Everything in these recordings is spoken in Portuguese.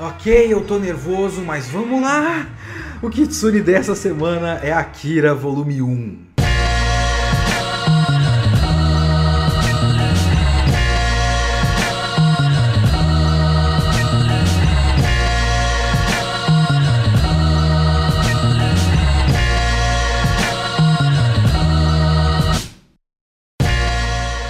ok, eu tô nervoso, mas vamos lá! O Kitsune dessa semana é Akira Volume 1.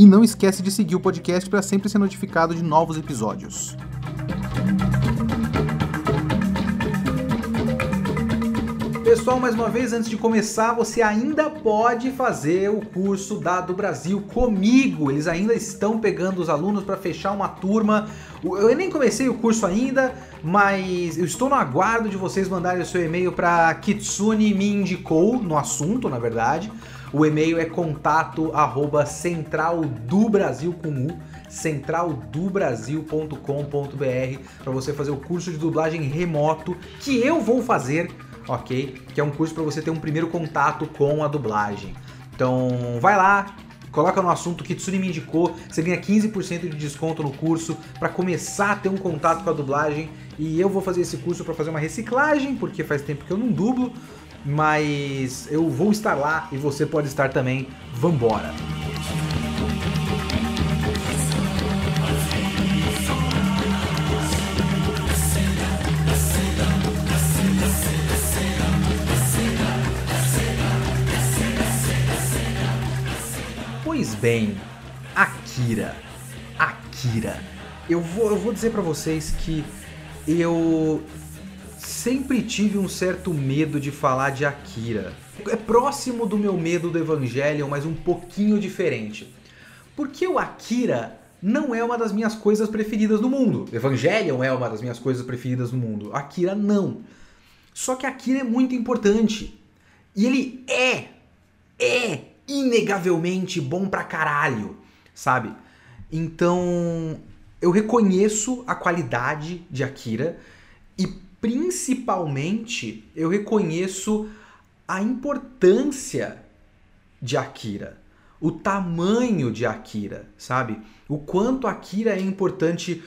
e não esquece de seguir o podcast para sempre ser notificado de novos episódios. Pessoal, mais uma vez, antes de começar, você ainda pode fazer o curso da do Brasil comigo. Eles ainda estão pegando os alunos para fechar uma turma. Eu nem comecei o curso ainda, mas eu estou no aguardo de vocês mandarem o seu e-mail para Kitsune me indicou no assunto, na verdade. O e-mail é contato arroba central do Brasil com U, centraldobrasil.com.br para você fazer o curso de dublagem remoto que eu vou fazer, ok? Que é um curso para você ter um primeiro contato com a dublagem. Então vai lá, coloca no assunto que Tsuni me indicou, você ganha 15% de desconto no curso para começar a ter um contato com a dublagem. E eu vou fazer esse curso para fazer uma reciclagem, porque faz tempo que eu não dublo mas eu vou estar lá e você pode estar também. Vambora! Pois bem, Akira. Akira. Eu vou, eu vou dizer para vocês que eu sempre tive um certo medo de falar de Akira. É próximo do meu medo do Evangelion, mas um pouquinho diferente. Porque o Akira não é uma das minhas coisas preferidas no mundo. Evangelion é uma das minhas coisas preferidas no mundo. Akira não. Só que Akira é muito importante. E ele é, é inegavelmente bom pra caralho, sabe? Então, eu reconheço a qualidade de Akira e principalmente eu reconheço a importância de Akira, o tamanho de Akira, sabe? O quanto Akira é importante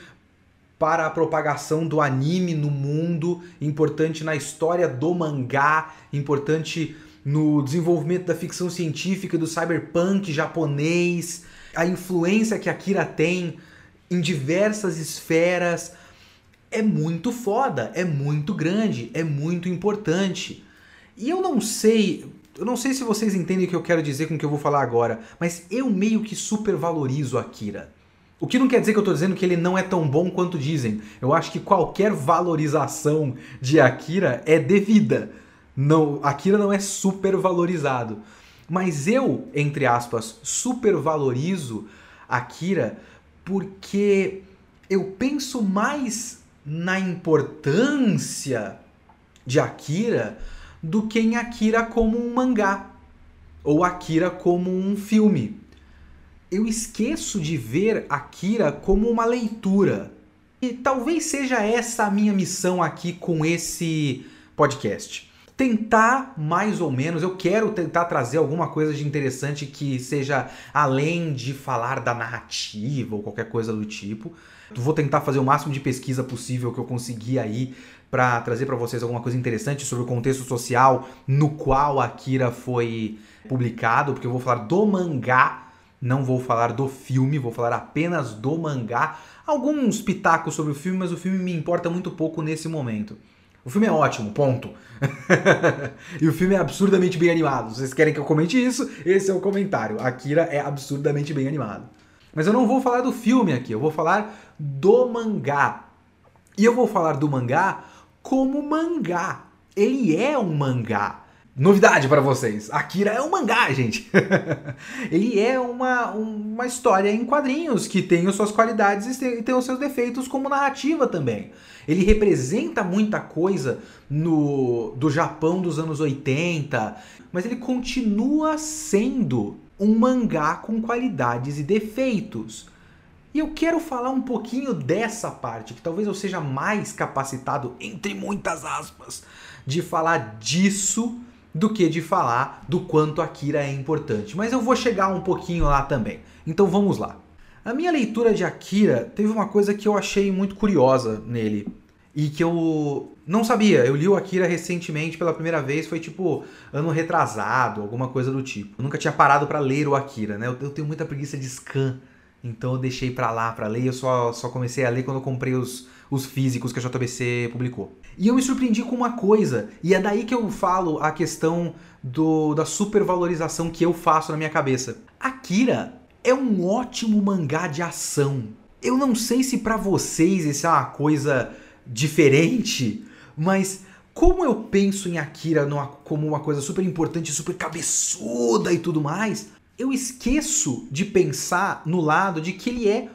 para a propagação do anime no mundo, importante na história do mangá, importante no desenvolvimento da ficção científica, do cyberpunk japonês, a influência que Akira tem em diversas esferas, é muito foda, é muito grande, é muito importante. E eu não sei, eu não sei se vocês entendem o que eu quero dizer com o que eu vou falar agora, mas eu meio que supervalorizo Akira. O que não quer dizer que eu estou dizendo que ele não é tão bom quanto dizem. Eu acho que qualquer valorização de Akira é devida. Não, Akira não é supervalorizado. Mas eu, entre aspas, supervalorizo Akira porque eu penso mais na importância de Akira do que em Akira como um mangá ou Akira como um filme. Eu esqueço de ver Akira como uma leitura. E talvez seja essa a minha missão aqui com esse podcast. Tentar mais ou menos, eu quero tentar trazer alguma coisa de interessante que seja além de falar da narrativa ou qualquer coisa do tipo, Vou tentar fazer o máximo de pesquisa possível que eu conseguir aí para trazer para vocês alguma coisa interessante sobre o contexto social no qual Akira foi publicado, porque eu vou falar do mangá, não vou falar do filme, vou falar apenas do mangá. Alguns pitacos sobre o filme, mas o filme me importa muito pouco nesse momento. O filme é ótimo, ponto. e o filme é absurdamente bem animado. Vocês querem que eu comente isso? Esse é o comentário. Akira é absurdamente bem animado. Mas eu não vou falar do filme aqui, eu vou falar do mangá. E eu vou falar do mangá como mangá. Ele é um mangá. Novidade para vocês: Akira é um mangá, gente. ele é uma, uma história em quadrinhos que tem as suas qualidades e tem os seus defeitos como narrativa também. Ele representa muita coisa no do Japão dos anos 80, mas ele continua sendo um mangá com qualidades e defeitos. E eu quero falar um pouquinho dessa parte, que talvez eu seja mais capacitado, entre muitas aspas, de falar disso do que de falar do quanto Akira é importante. Mas eu vou chegar um pouquinho lá também. Então vamos lá. A minha leitura de Akira teve uma coisa que eu achei muito curiosa nele e que eu não sabia. Eu li o Akira recentemente pela primeira vez, foi tipo ano retrasado, alguma coisa do tipo. Eu nunca tinha parado para ler o Akira, né? Eu, tenho muita preguiça de scan, então eu deixei para lá para ler. Eu só, só comecei a ler quando eu comprei os, os físicos que a JBC publicou. E eu me surpreendi com uma coisa, e é daí que eu falo a questão do, da supervalorização que eu faço na minha cabeça. Akira é um ótimo mangá de ação. Eu não sei se para vocês isso é uma coisa diferente, mas como eu penso em Akira numa, como uma coisa super importante, super cabeçuda e tudo mais, eu esqueço de pensar no lado de que ele é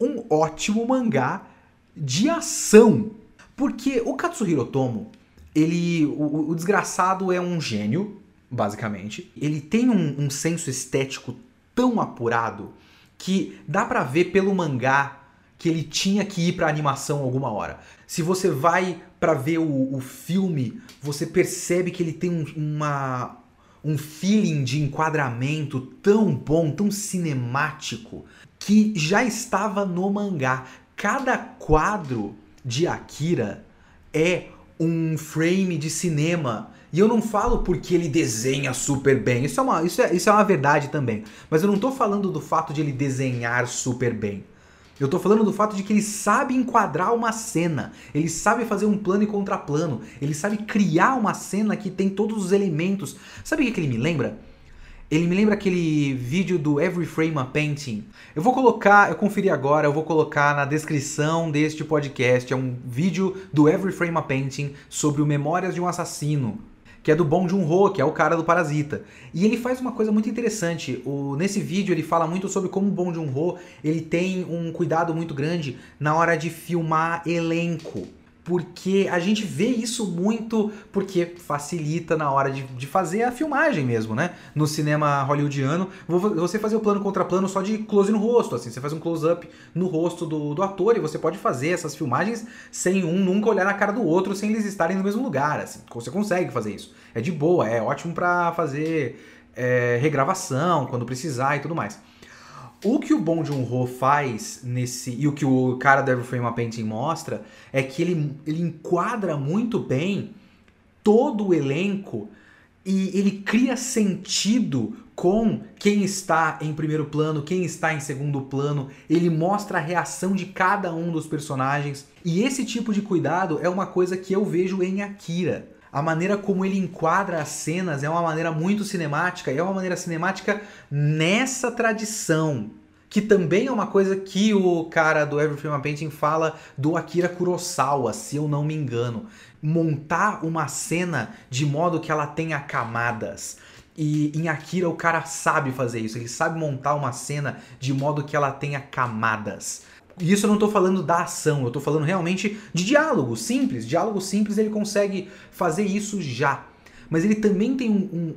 um ótimo mangá de ação. Porque o Katsuhiro Tomo, ele. O, o desgraçado é um gênio, basicamente. Ele tem um, um senso estético tão apurado que dá para ver pelo mangá que ele tinha que ir para animação alguma hora. Se você vai para ver o, o, filme, você percebe que ele tem um, uma, um feeling de enquadramento tão bom, tão cinemático, que já estava no mangá. Cada quadro de Akira é um frame de cinema. E eu não falo porque ele desenha super bem. Isso é uma, isso é, isso é uma verdade também. Mas eu não estou falando do fato de ele desenhar super bem. Eu tô falando do fato de que ele sabe enquadrar uma cena, ele sabe fazer um plano e contraplano, ele sabe criar uma cena que tem todos os elementos. Sabe o que, que ele me lembra? Ele me lembra aquele vídeo do Every Frame a Painting. Eu vou colocar, eu conferi agora, eu vou colocar na descrição deste podcast. É um vídeo do Every Frame a Painting sobre o Memórias de um Assassino que é do Bong Joon-ho, que é o cara do Parasita. E ele faz uma coisa muito interessante. O, nesse vídeo ele fala muito sobre como o Bong Joon-ho ele tem um cuidado muito grande na hora de filmar elenco porque a gente vê isso muito porque facilita na hora de, de fazer a filmagem mesmo, né? No cinema hollywoodiano, você fazer o plano contra plano só de close no rosto, assim, você faz um close-up no rosto do, do ator e você pode fazer essas filmagens sem um nunca olhar na cara do outro, sem eles estarem no mesmo lugar, assim, você consegue fazer isso. É de boa, é ótimo para fazer é, regravação quando precisar e tudo mais. O que o Bong Joon-ho faz nesse e o que o cara do Every Frame a Painting mostra é que ele, ele enquadra muito bem todo o elenco e ele cria sentido com quem está em primeiro plano, quem está em segundo plano, ele mostra a reação de cada um dos personagens. E esse tipo de cuidado é uma coisa que eu vejo em Akira a maneira como ele enquadra as cenas é uma maneira muito cinemática e é uma maneira cinemática nessa tradição. Que também é uma coisa que o cara do Every Film Painting fala do Akira Kurosawa, se eu não me engano. Montar uma cena de modo que ela tenha camadas. E em Akira o cara sabe fazer isso, ele sabe montar uma cena de modo que ela tenha camadas. E isso eu não estou falando da ação, eu estou falando realmente de diálogo simples. Diálogo simples ele consegue fazer isso já. Mas ele também tem um, um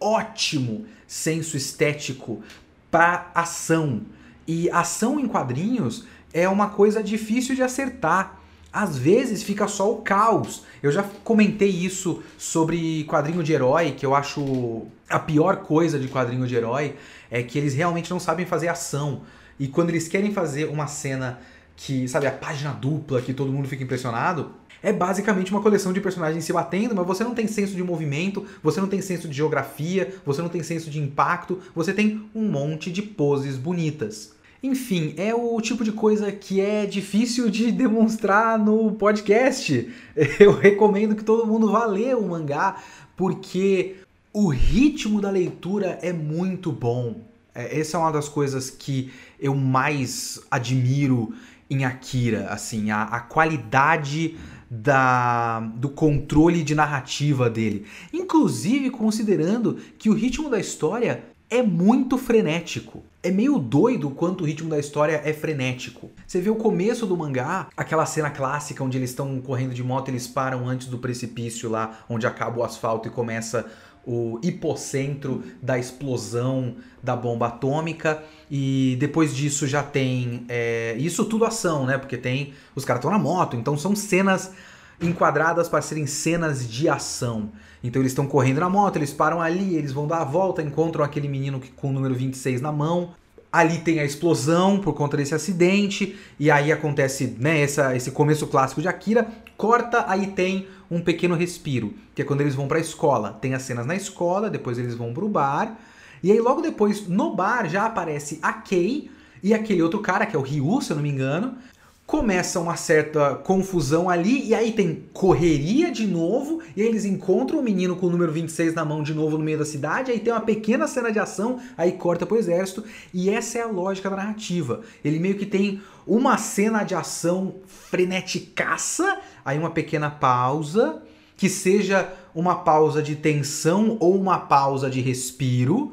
ótimo senso estético para ação. E ação em quadrinhos é uma coisa difícil de acertar. Às vezes fica só o caos. Eu já comentei isso sobre quadrinho de herói, que eu acho a pior coisa de quadrinho de herói é que eles realmente não sabem fazer ação. E quando eles querem fazer uma cena que, sabe, a página dupla, que todo mundo fica impressionado, é basicamente uma coleção de personagens se batendo, mas você não tem senso de movimento, você não tem senso de geografia, você não tem senso de impacto, você tem um monte de poses bonitas. Enfim, é o tipo de coisa que é difícil de demonstrar no podcast. Eu recomendo que todo mundo vá ler o mangá, porque o ritmo da leitura é muito bom. É, essa é uma das coisas que eu mais admiro em Akira, assim, a, a qualidade da, do controle de narrativa dele. Inclusive considerando que o ritmo da história é muito frenético. É meio doido quanto o ritmo da história é frenético. Você vê o começo do mangá, aquela cena clássica onde eles estão correndo de moto, eles param antes do precipício lá, onde acaba o asfalto e começa o hipocentro da explosão da bomba atômica. E depois disso já tem. É, isso tudo ação, né? Porque tem. Os caras estão na moto, então são cenas enquadradas para serem cenas de ação. Então eles estão correndo na moto, eles param ali, eles vão dar a volta, encontram aquele menino com o número 26 na mão. Ali tem a explosão por conta desse acidente, e aí acontece né, essa, esse começo clássico de Akira. Corta, aí tem um pequeno respiro, que é quando eles vão para a escola. Tem as cenas na escola, depois eles vão pro bar, e aí logo depois no bar já aparece a Kei e aquele outro cara, que é o Ryu, se eu não me engano, começa uma certa confusão ali, e aí tem correria de novo, e eles encontram o menino com o número 26 na mão de novo no meio da cidade, aí tem uma pequena cena de ação, aí corta pro exército, e essa é a lógica da narrativa. Ele meio que tem uma cena de ação freneticaça, aí uma pequena pausa, que seja uma pausa de tensão ou uma pausa de respiro,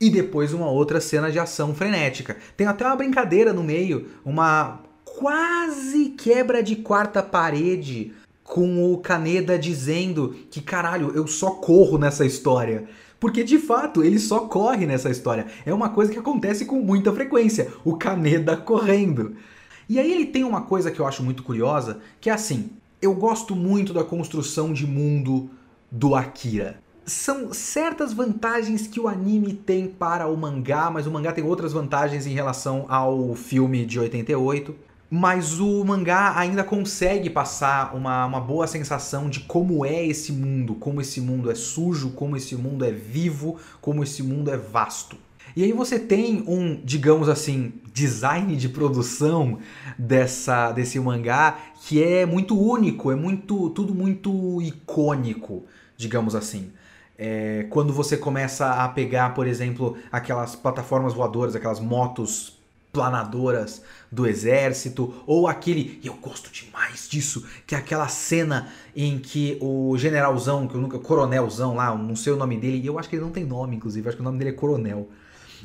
e depois uma outra cena de ação frenética. Tem até uma brincadeira no meio, uma quase quebra de quarta parede com o Kaneda dizendo que caralho, eu só corro nessa história. Porque de fato ele só corre nessa história. É uma coisa que acontece com muita frequência, o Kaneda correndo. E aí ele tem uma coisa que eu acho muito curiosa, que é assim, eu gosto muito da construção de mundo do Akira. São certas vantagens que o anime tem para o mangá, mas o mangá tem outras vantagens em relação ao filme de 88 mas o mangá ainda consegue passar uma, uma boa sensação de como é esse mundo, como esse mundo é sujo, como esse mundo é vivo, como esse mundo é vasto. E aí você tem um, digamos assim, design de produção dessa desse mangá que é muito único, é muito tudo muito icônico, digamos assim. É, quando você começa a pegar, por exemplo, aquelas plataformas voadoras, aquelas motos planadoras do exército, ou aquele, e eu gosto demais disso, que é aquela cena em que o generalzão, que eu nunca, coronelzão lá, não sei o nome dele, e eu acho que ele não tem nome, inclusive, acho que o nome dele é coronel.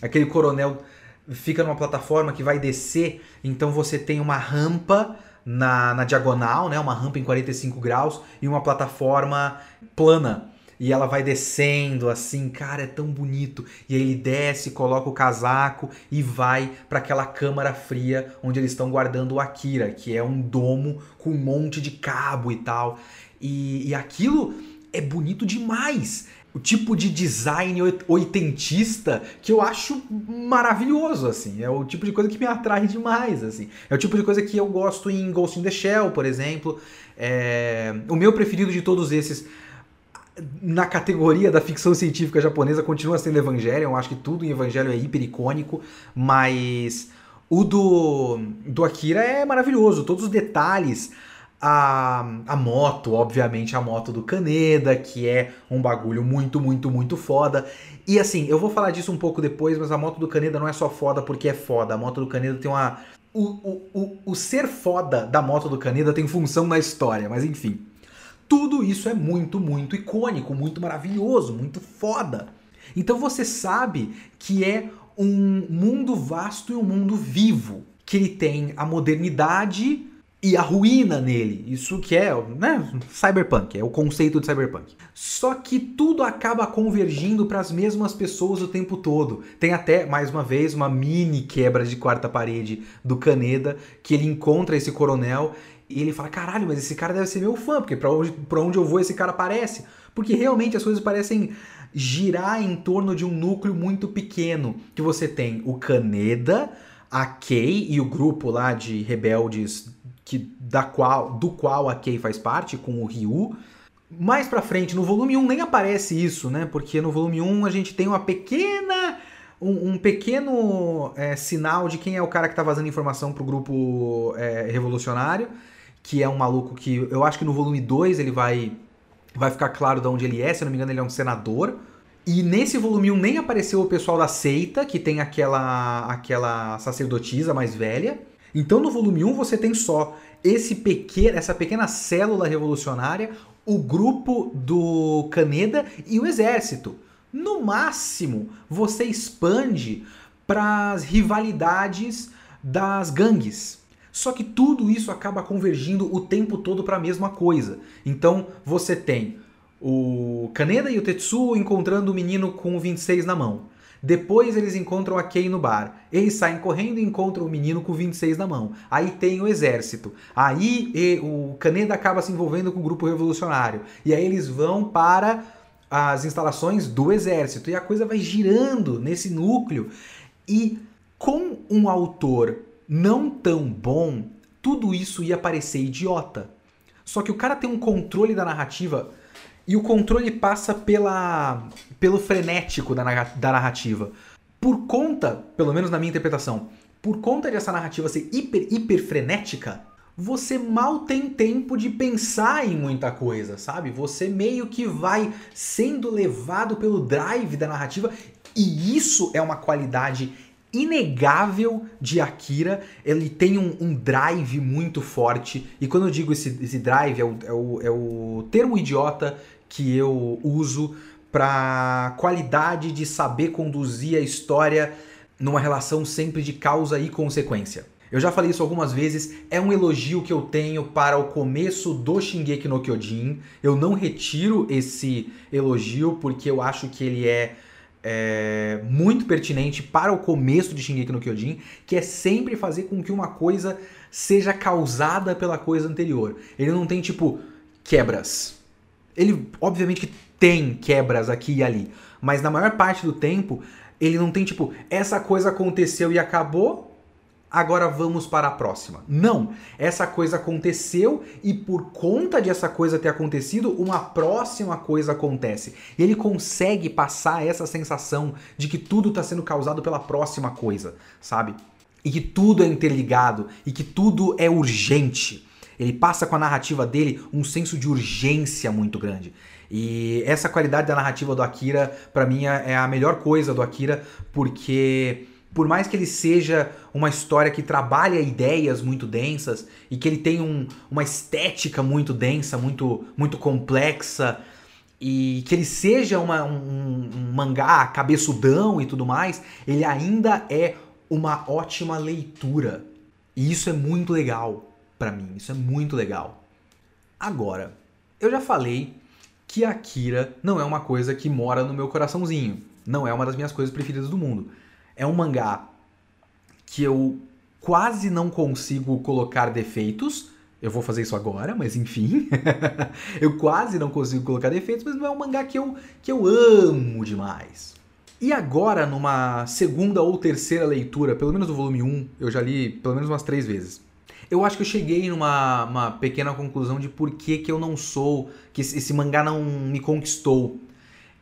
Aquele coronel fica numa plataforma que vai descer, então você tem uma rampa na, na diagonal, né, uma rampa em 45 graus, e uma plataforma plana e ela vai descendo assim, cara, é tão bonito. E aí ele desce, coloca o casaco e vai para aquela câmara fria onde eles estão guardando o Akira, que é um domo com um monte de cabo e tal. E, e aquilo é bonito demais. O tipo de design oitentista que eu acho maravilhoso, assim. É o tipo de coisa que me atrai demais, assim. É o tipo de coisa que eu gosto em Ghost in the Shell, por exemplo. É... O meu preferido de todos esses na categoria da ficção científica japonesa continua sendo Evangelion, eu acho que tudo em Evangelion é hiper icônico, mas o do, do Akira é maravilhoso, todos os detalhes, a, a moto, obviamente a moto do Kaneda, que é um bagulho muito, muito, muito foda. E assim, eu vou falar disso um pouco depois, mas a moto do Kaneda não é só foda porque é foda, a moto do Kaneda tem uma... O, o, o, o ser foda da moto do Kaneda tem função na história, mas enfim. Tudo isso é muito, muito icônico, muito maravilhoso, muito foda. Então você sabe que é um mundo vasto e um mundo vivo, que ele tem a modernidade e a ruína nele. Isso que é, né, cyberpunk, é o conceito de cyberpunk. Só que tudo acaba convergindo para as mesmas pessoas o tempo todo. Tem até mais uma vez uma mini quebra de quarta parede do Caneda, que ele encontra esse coronel e ele fala: caralho, mas esse cara deve ser meu fã, porque pra onde, pra onde eu vou esse cara aparece. Porque realmente as coisas parecem girar em torno de um núcleo muito pequeno. Que você tem o Kaneda, a Kei e o grupo lá de rebeldes que, da qual, do qual a Kei faz parte, com o Ryu. Mais pra frente, no volume 1 nem aparece isso, né? Porque no volume 1 a gente tem uma pequena. Um, um pequeno é, sinal de quem é o cara que tá vazando informação pro grupo é, revolucionário que é um maluco que eu acho que no volume 2 ele vai vai ficar claro de onde ele é, se eu não me engano ele é um senador. E nesse volume 1 nem apareceu o pessoal da seita, que tem aquela aquela sacerdotisa mais velha. Então no volume 1 você tem só esse pequeno, essa pequena célula revolucionária, o grupo do Caneda e o exército. No máximo, você expande para as rivalidades das gangues. Só que tudo isso acaba convergindo o tempo todo para a mesma coisa. Então você tem o Kaneda e o Tetsuo encontrando o menino com o 26 na mão. Depois eles encontram a Kei no bar. Eles saem correndo e encontram o menino com 26 na mão. Aí tem o exército. Aí o Kaneda acaba se envolvendo com o grupo revolucionário. E aí eles vão para as instalações do exército. E a coisa vai girando nesse núcleo. E com um autor não tão bom, tudo isso ia parecer idiota. Só que o cara tem um controle da narrativa e o controle passa pela, pelo frenético da, da narrativa. Por conta, pelo menos na minha interpretação, por conta dessa narrativa ser hiper, hiper frenética, você mal tem tempo de pensar em muita coisa, sabe? Você meio que vai sendo levado pelo drive da narrativa e isso é uma qualidade inegável de Akira. Ele tem um, um, drive muito forte. E quando eu digo esse, esse drive, é o, é, o, é o termo idiota que eu uso para qualidade de saber conduzir a história numa relação sempre de causa e consequência. Eu já falei isso algumas vezes, é um elogio que eu tenho para o começo do Shingeki no Kyojin. Eu não retiro esse elogio porque eu acho que ele é é, muito pertinente para o começo de Shingeki no Kyojin, que é sempre fazer com que uma coisa seja causada pela coisa anterior. Ele não tem tipo quebras. Ele obviamente que tem quebras aqui e ali, mas na maior parte do tempo ele não tem tipo essa coisa aconteceu e acabou, agora vamos para a próxima. Não, essa coisa aconteceu e por conta de essa coisa ter acontecido, uma próxima coisa acontece. E ele consegue passar essa sensação de que tudo está sendo causado pela próxima coisa, sabe? E que tudo é interligado e que tudo é urgente. Ele passa com a narrativa dele um senso de urgência muito grande. E essa qualidade da narrativa do Akira, para mim, é a melhor coisa do Akira, porque por mais que ele seja uma história que trabalha ideias muito densas e que ele tem um, uma estética muito densa, muito, muito complexa, e que ele seja uma, um, um mangá cabeçudão e tudo mais, ele ainda é uma ótima leitura. E isso é muito legal para mim, isso é muito legal. Agora, eu já falei que Akira não é uma coisa que mora no meu coraçãozinho, não é uma das minhas coisas preferidas do mundo. É um mangá que eu quase não consigo colocar defeitos. Eu vou fazer isso agora, mas enfim. eu quase não consigo colocar defeitos, mas não é um mangá que eu, que eu amo demais. E agora, numa segunda ou terceira leitura, pelo menos do volume 1, eu já li pelo menos umas três vezes. Eu acho que eu cheguei numa pequena conclusão de por que, que eu não sou, que esse mangá não me conquistou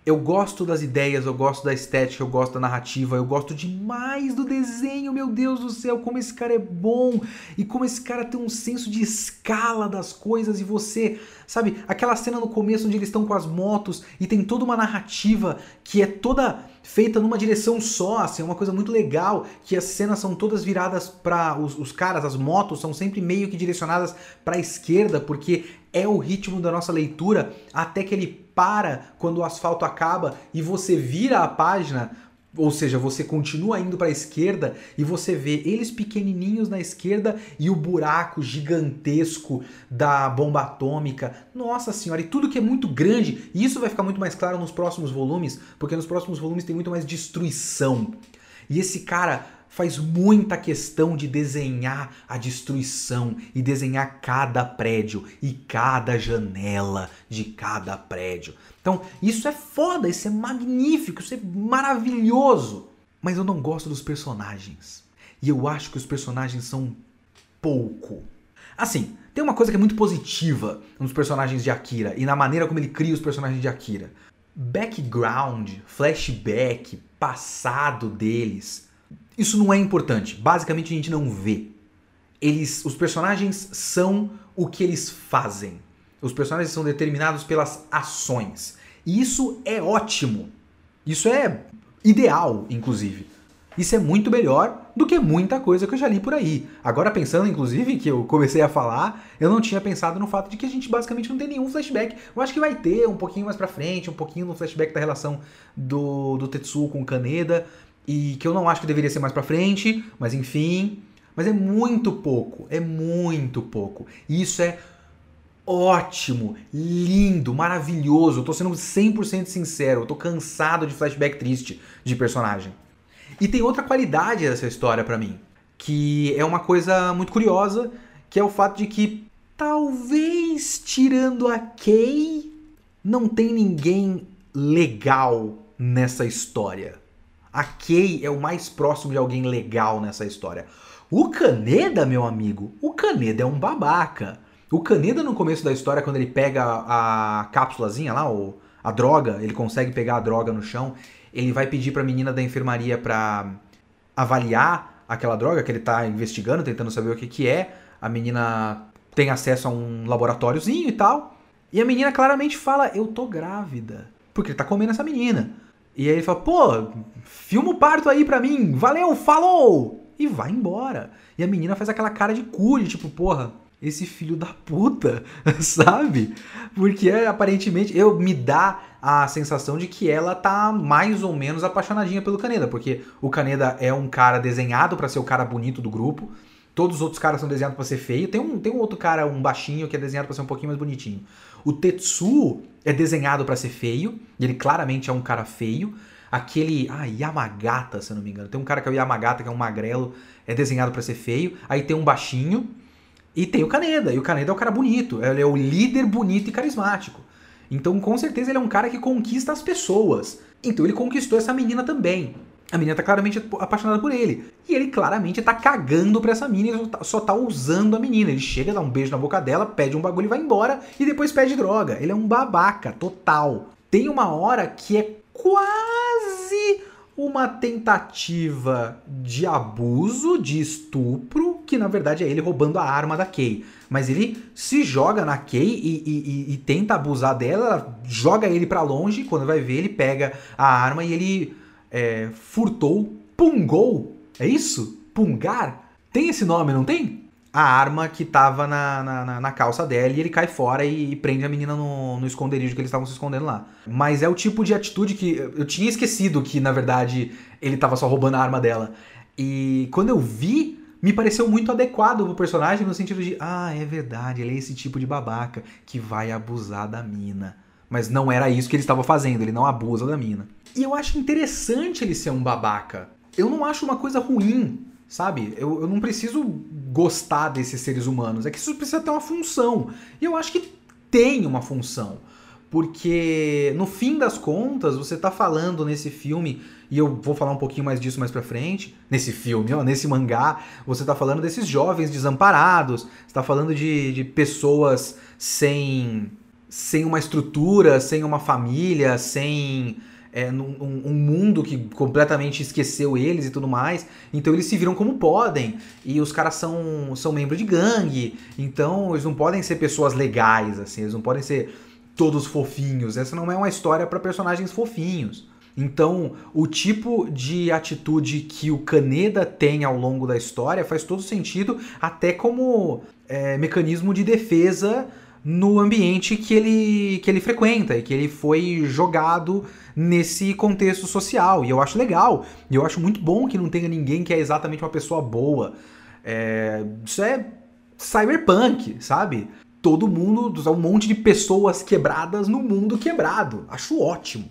eu gosto das ideias, eu gosto da estética, eu gosto da narrativa, eu gosto demais do desenho, meu Deus do céu, como esse cara é bom e como esse cara tem um senso de escala das coisas e você, sabe, aquela cena no começo onde eles estão com as motos e tem toda uma narrativa que é toda feita numa direção só, assim, é uma coisa muito legal, que as cenas são todas viradas para os, os caras, as motos são sempre meio que direcionadas para a esquerda, porque é o ritmo da nossa leitura até que ele para quando o asfalto acaba e você vira a página, ou seja, você continua indo para a esquerda e você vê eles pequenininhos na esquerda e o buraco gigantesco da bomba atômica. Nossa senhora, e tudo que é muito grande. E isso vai ficar muito mais claro nos próximos volumes, porque nos próximos volumes tem muito mais destruição. E esse cara faz muita questão de desenhar a destruição e desenhar cada prédio e cada janela de cada prédio. Então, isso é foda, isso é magnífico, isso é maravilhoso. Mas eu não gosto dos personagens. E eu acho que os personagens são pouco. Assim, tem uma coisa que é muito positiva nos personagens de Akira e na maneira como ele cria os personagens de Akira. Background, flashback, passado deles isso não é importante. Basicamente a gente não vê. Eles, os personagens são o que eles fazem. Os personagens são determinados pelas ações. E isso é ótimo. Isso é ideal, inclusive. Isso é muito melhor do que muita coisa que eu já li por aí. Agora, pensando, inclusive, que eu comecei a falar, eu não tinha pensado no fato de que a gente basicamente não tem nenhum flashback. Eu acho que vai ter um pouquinho mais pra frente, um pouquinho no flashback da relação do, do Tetsuo com o Kaneda, e que eu não acho que deveria ser mais pra frente, mas enfim. Mas é muito pouco, é muito pouco. E isso é ótimo, lindo, maravilhoso. Eu tô sendo 100% sincero, eu tô cansado de flashback triste de personagem. E tem outra qualidade dessa história para mim, que é uma coisa muito curiosa, que é o fato de que talvez tirando a Kay, não tem ninguém legal nessa história. A Kay é o mais próximo de alguém legal nessa história. O Caneda, meu amigo, o Caneda é um babaca. O Caneda, no começo da história, quando ele pega a cápsulazinha lá, ou a droga, ele consegue pegar a droga no chão, ele vai pedir pra menina da enfermaria pra avaliar aquela droga que ele tá investigando, tentando saber o que que é. A menina tem acesso a um laboratóriozinho e tal. E a menina claramente fala: Eu tô grávida. Porque ele tá comendo essa menina. E aí ele fala: Pô, filma o parto aí pra mim. Valeu, falou! E vai embora. E a menina faz aquela cara de cu, de tipo, porra, esse filho da puta, sabe? Porque aparentemente eu me dá a sensação de que ela tá mais ou menos apaixonadinha pelo Caneda, porque o Caneda é um cara desenhado para ser o cara bonito do grupo. Todos os outros caras são desenhados para ser feio. Tem um, tem um outro cara, um baixinho, que é desenhado para ser um pouquinho mais bonitinho. O Tetsu é desenhado para ser feio, e ele claramente é um cara feio. Aquele, ah, Yamagata, se eu não me engano. Tem um cara que é o Yamagata, que é um magrelo, é desenhado para ser feio. Aí tem um baixinho, e tem o Caneda, e o Caneda é o cara bonito, ele é o líder bonito e carismático. Então, com certeza, ele é um cara que conquista as pessoas. Então, ele conquistou essa menina também. A menina tá claramente apaixonada por ele. E ele claramente tá cagando pra essa menina e só tá, usando a menina. Ele chega, dá um beijo na boca dela, pede um bagulho e vai embora. E depois pede droga. Ele é um babaca total. Tem uma hora que é quase uma tentativa de abuso, de estupro, que na verdade é ele roubando a arma da Kay. Mas ele se joga na Kay e, e, e, tenta abusar dela, joga ele para longe, quando vai ver ele pega a arma e ele é, furtou, pungou, é isso? Pungar? Tem esse nome, não tem? a arma que tava na, na, na, calça dela e ele cai fora e, e prende a menina no, no esconderijo que eles estavam se escondendo lá. Mas é o tipo de atitude que eu tinha esquecido que, na verdade, ele tava só roubando a arma dela. E quando eu vi, me pareceu muito adequado pro personagem no sentido de, ah, é verdade, ele é esse tipo de babaca que vai abusar da mina. Mas não era isso que ele estava fazendo, ele não abusa da mina. E eu acho interessante ele ser um babaca. Eu não acho uma coisa ruim Sabe? Eu, eu não preciso gostar desses seres humanos. É que isso precisa ter uma função. E eu acho que tem uma função. Porque no fim das contas, você tá falando nesse filme, e eu vou falar um pouquinho mais disso mais pra frente, nesse filme, ó, nesse mangá, você tá falando desses jovens desamparados, você tá falando de, de pessoas sem, sem uma estrutura, sem uma família, sem é, num, um mundo que completamente esqueceu eles e tudo mais. Então eles se viram como podem. E os caras são, são membros de gangue. Então eles não podem ser pessoas legais, assim. Eles não podem ser todos fofinhos. Essa não é uma história para personagens fofinhos. Então, o tipo de atitude que o Kaneda tem ao longo da história faz todo sentido, até como é, mecanismo de defesa no ambiente que ele, que ele frequenta e que ele foi jogado nesse contexto social. E eu acho legal. E eu acho muito bom que não tenha ninguém que é exatamente uma pessoa boa. É, isso é cyberpunk, sabe? Todo mundo, um monte de pessoas quebradas no mundo quebrado. Acho ótimo.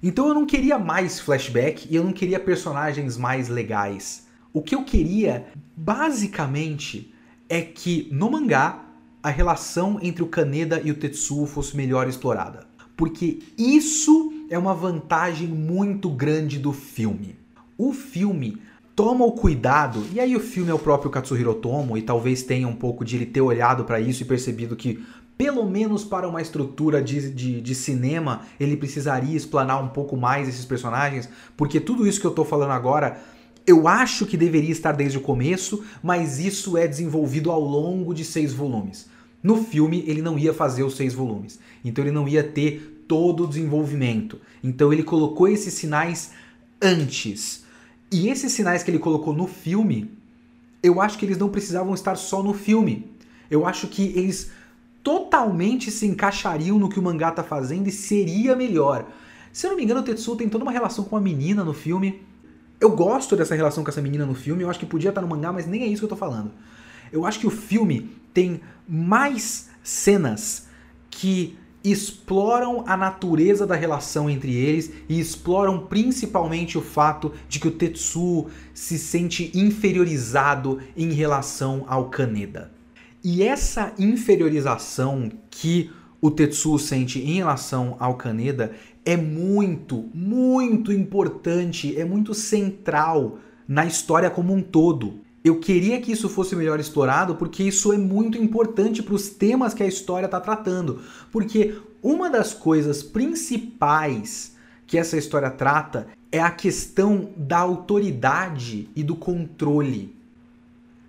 Então eu não queria mais flashback e eu não queria personagens mais legais. O que eu queria, basicamente, é que no mangá a relação entre o Kaneda e o Tetsuo fosse melhor explorada. Porque isso é uma vantagem muito grande do filme. O filme toma o cuidado, e aí o filme é o próprio Katsuhiro Tomo, e talvez tenha um pouco de ele ter olhado para isso e percebido que, pelo menos para uma estrutura de, de, de, cinema, ele precisaria explanar um pouco mais esses personagens, porque tudo isso que eu tô falando agora eu acho que deveria estar desde o começo, mas isso é desenvolvido ao longo de seis volumes. No filme, ele não ia fazer os seis volumes, então ele não ia ter todo o desenvolvimento. Então ele colocou esses sinais antes. E esses sinais que ele colocou no filme, eu acho que eles não precisavam estar só no filme. Eu acho que eles totalmente se encaixariam no que o mangá tá fazendo e seria melhor. Se eu não me engano, o Tetsuo tem toda uma relação com uma menina no filme. Eu gosto dessa relação com essa menina no filme, eu acho que podia estar no mangá, mas nem é isso que eu tô falando. Eu acho que o filme tem mais cenas que exploram a natureza da relação entre eles e exploram principalmente o fato de que o Tetsuo se sente inferiorizado em relação ao Kaneda. E essa inferiorização que o Tetsuo sente em relação ao Kaneda é muito, muito importante, é muito central na história como um todo. Eu queria que isso fosse melhor explorado porque isso é muito importante para os temas que a história está tratando. Porque uma das coisas principais que essa história trata é a questão da autoridade e do controle.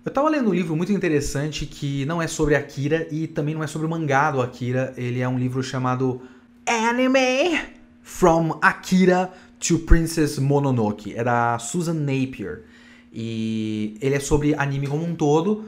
Eu estava lendo um livro muito interessante que não é sobre Akira e também não é sobre o mangá do Akira. Ele é um livro chamado Anime From Akira to Princess Mononoke. É da Susan Napier. E ele é sobre anime como um todo.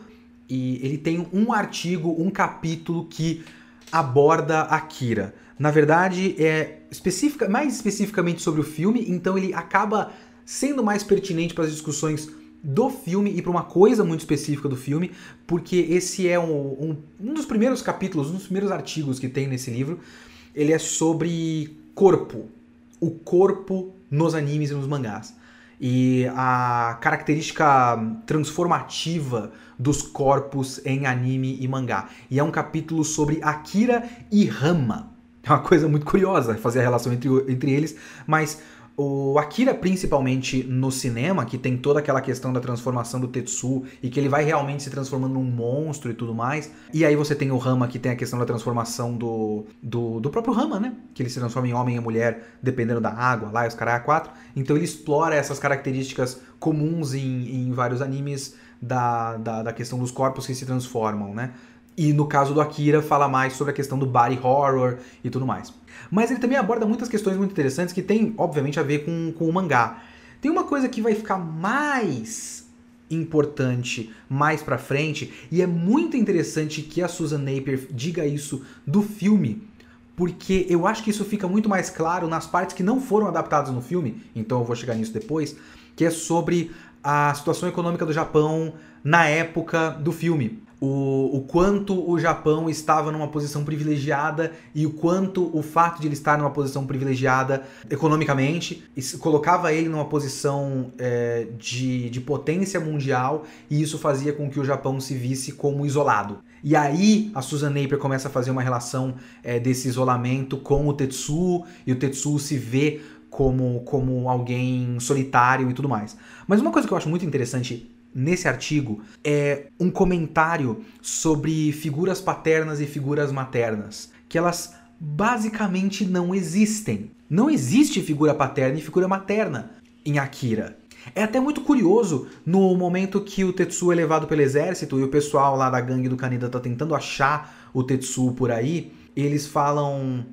E ele tem um artigo, um capítulo que aborda Akira. Na verdade, é especifica, mais especificamente sobre o filme, então ele acaba sendo mais pertinente para as discussões do filme e para uma coisa muito específica do filme, porque esse é um, um, um, dos primeiros capítulos, um dos primeiros artigos que tem nesse livro. Ele é sobre corpo, o corpo nos animes e nos mangás e a característica transformativa dos corpos em anime e mangá. E é um capítulo sobre Akira e Rama. É uma coisa muito curiosa fazer a relação entre, entre eles, mas o Akira, principalmente no cinema, que tem toda aquela questão da transformação do Tetsu e que ele vai realmente se transformando num monstro e tudo mais. E aí você tem o Rama, que tem a questão da transformação do, do, do próprio Rama, né? Que ele se transforma em homem e mulher dependendo da água, lá e os caras quatro. Então ele explora essas características comuns em, em vários animes da, da, da questão dos corpos que se transformam, né? E no caso do Akira, fala mais sobre a questão do body horror e tudo mais. Mas ele também aborda muitas questões muito interessantes que tem, obviamente, a ver com, com o mangá. Tem uma coisa que vai ficar mais importante mais pra frente, e é muito interessante que a Susan Napier diga isso do filme, porque eu acho que isso fica muito mais claro nas partes que não foram adaptadas no filme, então eu vou chegar nisso depois, que é sobre a situação econômica do Japão na época do filme o, o quanto o Japão estava numa posição privilegiada e o quanto o fato de ele estar numa posição privilegiada economicamente colocava ele numa posição é, de, de potência mundial e isso fazia com que o Japão se visse como isolado. E aí a Susan Napier começa a fazer uma relação é, desse isolamento com o Tetsuo e o Tetsuo se vê como, como alguém solitário e tudo mais. Mas uma coisa que eu acho muito interessante nesse artigo é um comentário sobre figuras paternas e figuras maternas, que elas basicamente não existem. Não existe figura paterna e figura materna em Akira. É até muito curioso no momento que o Tetsuo é levado pelo exército e o pessoal lá da gangue do Kaneda tá tentando achar o Tetsuo por aí, eles falam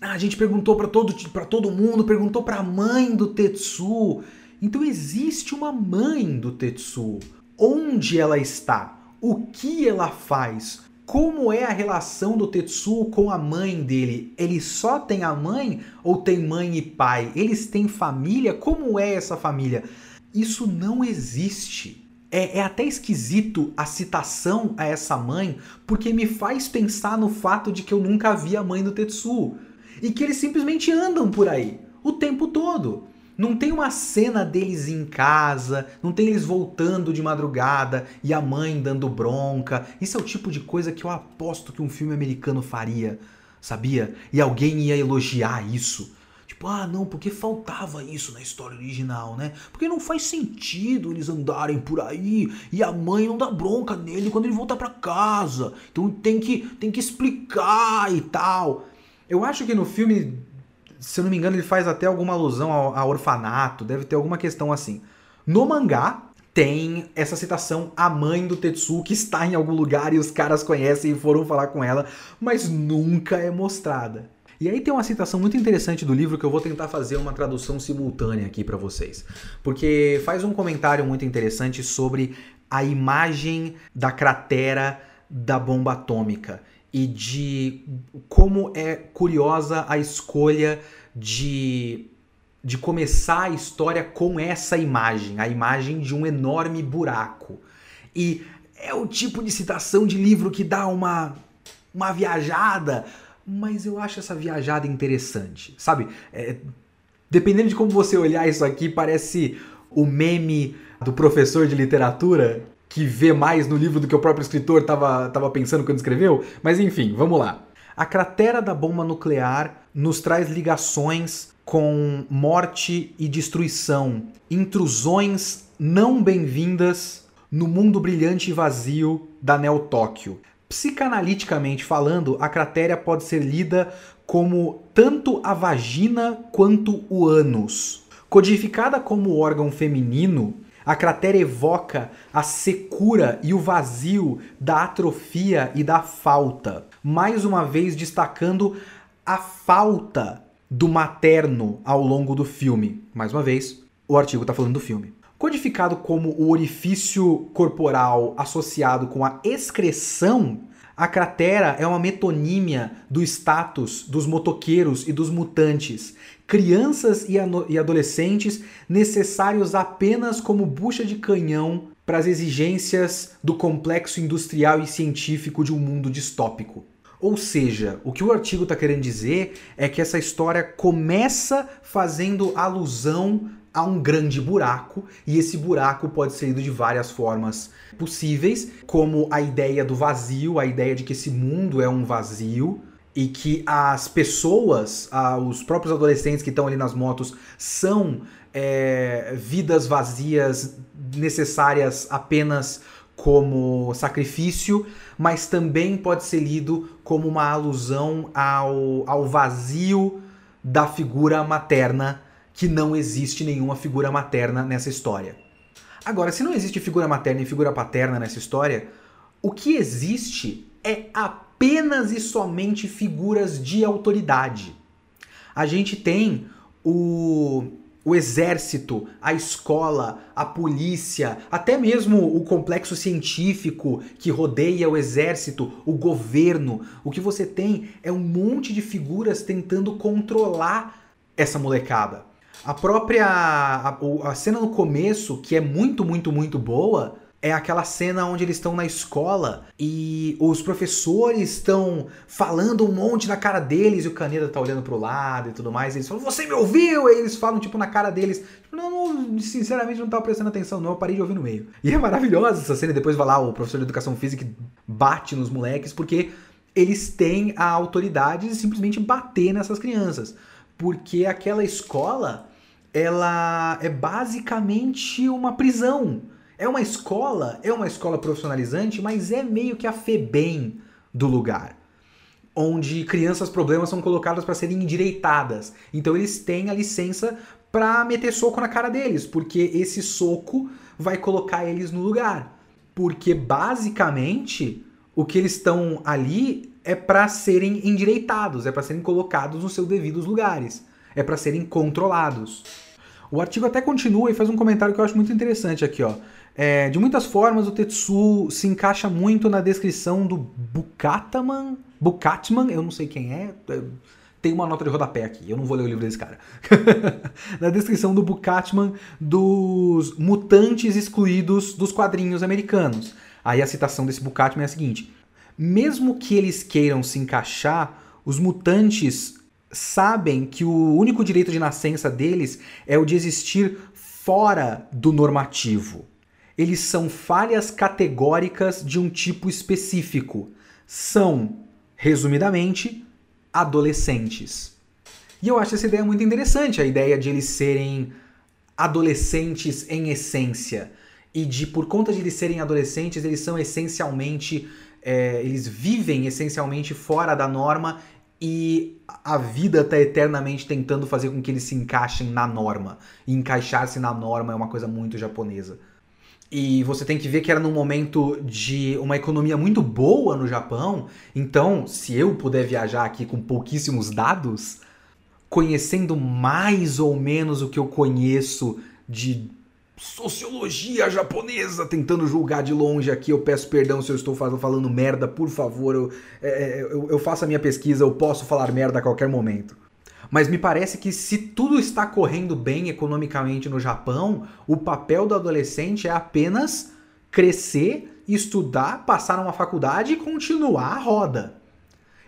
ah, a gente perguntou para todo, pra todo mundo, perguntou para a mãe do Tetsuo. Então existe uma mãe do Tetsuo. Onde ela está? O que ela faz? Como é a relação do Tetsuo com a mãe dele? Ele só tem a mãe ou tem mãe e pai? Eles têm família? Como é essa família? Isso não existe. É, é, até esquisito a citação a essa mãe, porque me faz pensar no fato de que eu nunca vi a mãe do Tetsuo. E que eles simplesmente andam por aí o tempo todo. Não tem uma cena deles em casa, não tem eles voltando de madrugada e a mãe dando bronca. Isso é o tipo de coisa que eu aposto que um filme americano faria, sabia? E alguém ia elogiar isso. Tipo, ah, não, porque faltava isso na história original, né? Porque não faz sentido eles andarem por aí e a mãe não dá bronca nele quando ele volta para casa. Então tem que, tem que explicar e tal. Eu acho que no filme se eu não me engano, ele faz até alguma alusão ao orfanato, deve ter alguma questão assim. No mangá, tem essa citação a mãe do Tetsu que está em algum lugar e os caras conhecem e foram falar com ela, mas nunca é mostrada. E aí tem uma citação muito interessante do livro que eu vou tentar fazer uma tradução simultânea aqui para vocês, porque faz um comentário muito interessante sobre a imagem da cratera da bomba atômica e de como é curiosa a escolha de de começar a história com essa imagem, a imagem de um enorme buraco. E é o tipo de citação de livro que dá uma uma viajada, mas eu acho essa viajada interessante, sabe? É, dependendo de como você olhar isso aqui, parece o meme do professor de literatura que vê mais no livro do que o próprio escritor estava pensando quando escreveu. Mas enfim, vamos lá. A cratera da bomba nuclear nos traz ligações com morte e destruição, intrusões não bem-vindas no mundo brilhante e vazio da Neo Tóquio. Psicanaliticamente falando, a cratera pode ser lida como tanto a vagina quanto o ânus. Codificada como órgão feminino, a cratera evoca a secura e o vazio da atrofia e da falta, mais uma vez destacando a falta do materno ao longo do filme. Mais uma vez, o artigo está falando do filme. Codificado como o orifício corporal associado com a excreção, a cratera é uma metonímia do status dos motoqueiros e dos mutantes, crianças e, e adolescentes necessários apenas como bucha de canhão para as exigências do complexo industrial e científico de um mundo distópico. Ou seja, o que o artigo está querendo dizer é que essa história começa fazendo alusão a um grande buraco, e esse buraco pode ser lido de várias formas possíveis, como a ideia do vazio, a ideia de que esse mundo é um vazio e que as pessoas, os próprios adolescentes que estão ali nas motos, são é, vidas vazias necessárias apenas como sacrifício, mas também pode ser lido como uma alusão ao, ao vazio da figura materna que não existe nenhuma figura materna nessa história. Agora, se não existe figura materna e figura paterna nessa história, o que existe é apenas e somente figuras de autoridade. A gente tem o, o exército, a escola, a polícia, até mesmo o complexo científico que rodeia o exército, o governo. O que você tem é um monte de figuras tentando controlar essa molecada. A própria a, a cena no começo, que é muito, muito, muito boa, é aquela cena onde eles estão na escola e os professores estão falando um monte na cara deles e o Caneda tá olhando pro lado e tudo mais. E eles falam, você me ouviu? E eles falam, tipo, na cara deles. Tipo, não, não, sinceramente não tava prestando atenção, não. Eu parei de ouvir no meio. E é maravilhosa essa cena. E depois vai lá o professor de educação física bate nos moleques porque eles têm a autoridade de simplesmente bater nessas crianças. Porque aquela escola ela é basicamente uma prisão. É uma escola, é uma escola profissionalizante, mas é meio que a FEBEM do lugar. Onde crianças problemas são colocadas para serem endireitadas. Então eles têm a licença para meter soco na cara deles, porque esse soco vai colocar eles no lugar. Porque basicamente o que eles estão ali é para serem endireitados, é para serem colocados nos seus devidos lugares, é para serem controlados. O artigo até continua e faz um comentário que eu acho muito interessante aqui, ó. É, de muitas formas, o Tetsu se encaixa muito na descrição do Bukataman. Bukatman, eu não sei quem é. é tem uma nota de rodapé aqui, eu não vou ler o livro desse cara. na descrição do Bukatman dos mutantes excluídos dos quadrinhos americanos. Aí a citação desse Bukatman é a seguinte: mesmo que eles queiram se encaixar, os mutantes sabem que o único direito de nascença deles é o de existir fora do normativo. Eles são falhas categóricas de um tipo específico. São, resumidamente, adolescentes. E eu acho essa ideia muito interessante, a ideia de eles serem adolescentes em essência. E de, por conta de eles serem adolescentes, eles são essencialmente. É, eles vivem essencialmente fora da norma e a vida está eternamente tentando fazer com que eles se encaixem na norma. E encaixar-se na norma é uma coisa muito japonesa. E você tem que ver que era num momento de uma economia muito boa no Japão. Então, se eu puder viajar aqui com pouquíssimos dados, conhecendo mais ou menos o que eu conheço de sociologia japonesa, tentando julgar de longe aqui. Eu peço perdão se eu estou falando merda, por favor. Eu, é, é, eu, eu faço a minha pesquisa, eu posso falar merda a qualquer momento. Mas me parece que se tudo está correndo bem economicamente no Japão, o papel do adolescente é apenas crescer, estudar, passar numa faculdade e continuar a roda.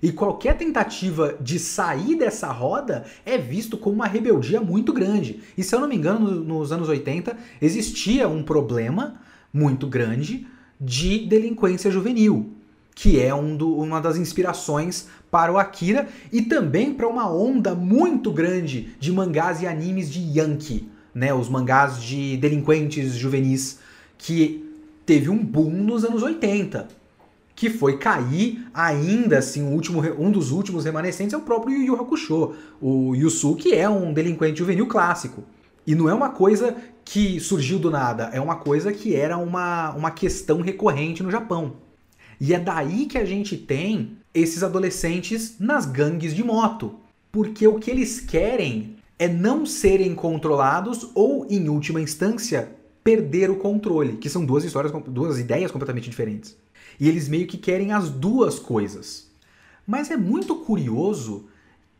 E qualquer tentativa de sair dessa roda é visto como uma rebeldia muito grande. E se eu não me engano, nos anos 80 existia um problema muito grande de delinquência juvenil, que é um do, uma das inspirações para o Akira e também para uma onda muito grande de mangás e animes de Yankee, né, os mangás de delinquentes juvenis que teve um boom nos anos 80 que foi cair ainda assim, último, um dos últimos remanescentes é o próprio Yu Yu Hakusho, o Yusuke é um delinquente juvenil clássico. E não é uma coisa que surgiu do nada, é uma coisa que era uma, uma questão recorrente no Japão. E é daí que a gente tem esses adolescentes nas gangues de moto. Porque o que eles querem é não serem controlados ou, em última instância, perder o controle, que são duas histórias, duas ideias completamente diferentes. E eles meio que querem as duas coisas. Mas é muito curioso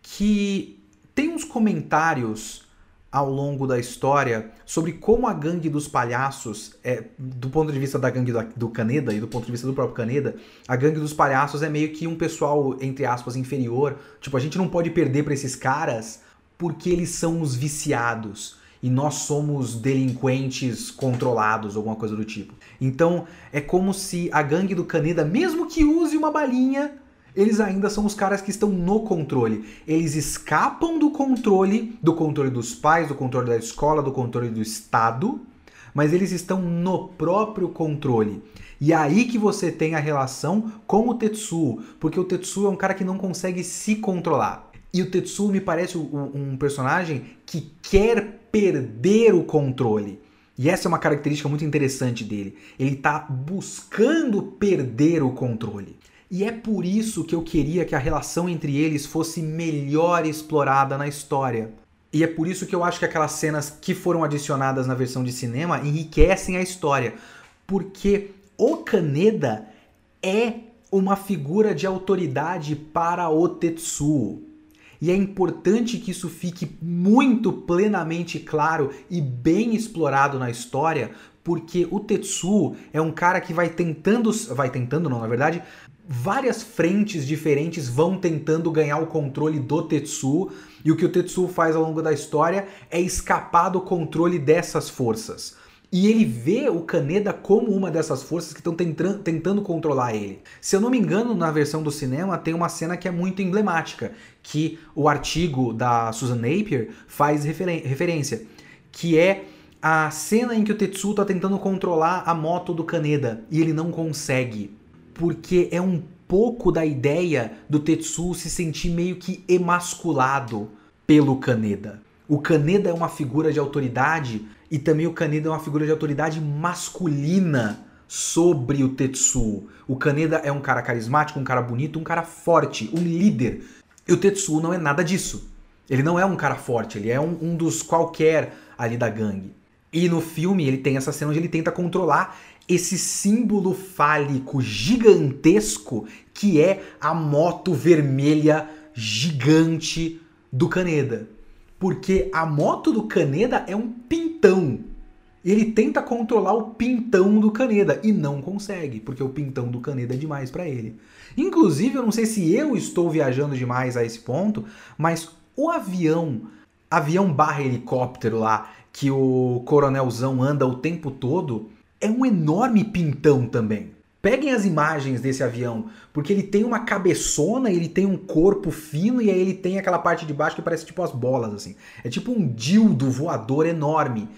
que tem uns comentários ao longo da história sobre como a gangue dos palhaços, é, do ponto de vista da gangue do, do Caneda e do ponto de vista do próprio Caneda, a gangue dos palhaços é meio que um pessoal, entre aspas, inferior. Tipo, a gente não pode perder para esses caras porque eles são os viciados e nós somos delinquentes controlados, alguma coisa do tipo. Então é como se a gangue do Caneda, mesmo que use uma balinha, eles ainda são os caras que estão no controle. Eles escapam do controle, do controle dos pais, do controle da escola, do controle do Estado, mas eles estão no próprio controle. E é aí que você tem a relação com o Tetsuo, porque o Tetsuo é um cara que não consegue se controlar. E o Tetsuo me parece um, um personagem que quer perder o controle. E essa é uma característica muito interessante dele. Ele está buscando perder o controle. E é por isso que eu queria que a relação entre eles fosse melhor explorada na história. E é por isso que eu acho que aquelas cenas que foram adicionadas na versão de cinema enriquecem a história. Porque o Kaneda é uma figura de autoridade para o Tetsuo. E é importante que isso fique muito plenamente claro e bem explorado na história, porque o Tetsuo é um cara que vai tentando, vai tentando não, na verdade, várias frentes diferentes vão tentando ganhar o controle do Tetsuo, e o que o Tetsuo faz ao longo da história é escapar do controle dessas forças. E ele vê o Kaneda como uma dessas forças que estão tentando controlar ele. Se eu não me engano, na versão do cinema tem uma cena que é muito emblemática, que o artigo da Susan Napier faz referência, que é a cena em que o Tetsuo está tentando controlar a moto do Kaneda e ele não consegue, porque é um pouco da ideia do Tetsuo se sentir meio que emasculado pelo Kaneda. O Kaneda é uma figura de autoridade e também o Kaneda é uma figura de autoridade masculina sobre o Tetsuo. O Kaneda é um cara carismático, um cara bonito, um cara forte, um líder. E o Tetsuo não é nada disso. Ele não é um cara forte, ele é um, um dos qualquer ali da gangue. E no filme ele tem essa cena onde ele tenta controlar esse símbolo fálico gigantesco que é a moto vermelha gigante do Kaneda. Porque a moto do Kaneda é um pintão. Ele tenta controlar o pintão do Kaneda e não consegue, porque o pintão do Kaneda é demais para ele. Inclusive, eu não sei se eu estou viajando demais a esse ponto, mas o avião, avião barra helicóptero lá, que o coronelzão anda o tempo todo, é um enorme pintão também. Peguem as imagens desse avião, porque ele tem uma cabeçona, ele tem um corpo fino e aí ele tem aquela parte de baixo que parece tipo as bolas assim. É tipo um dildo voador enorme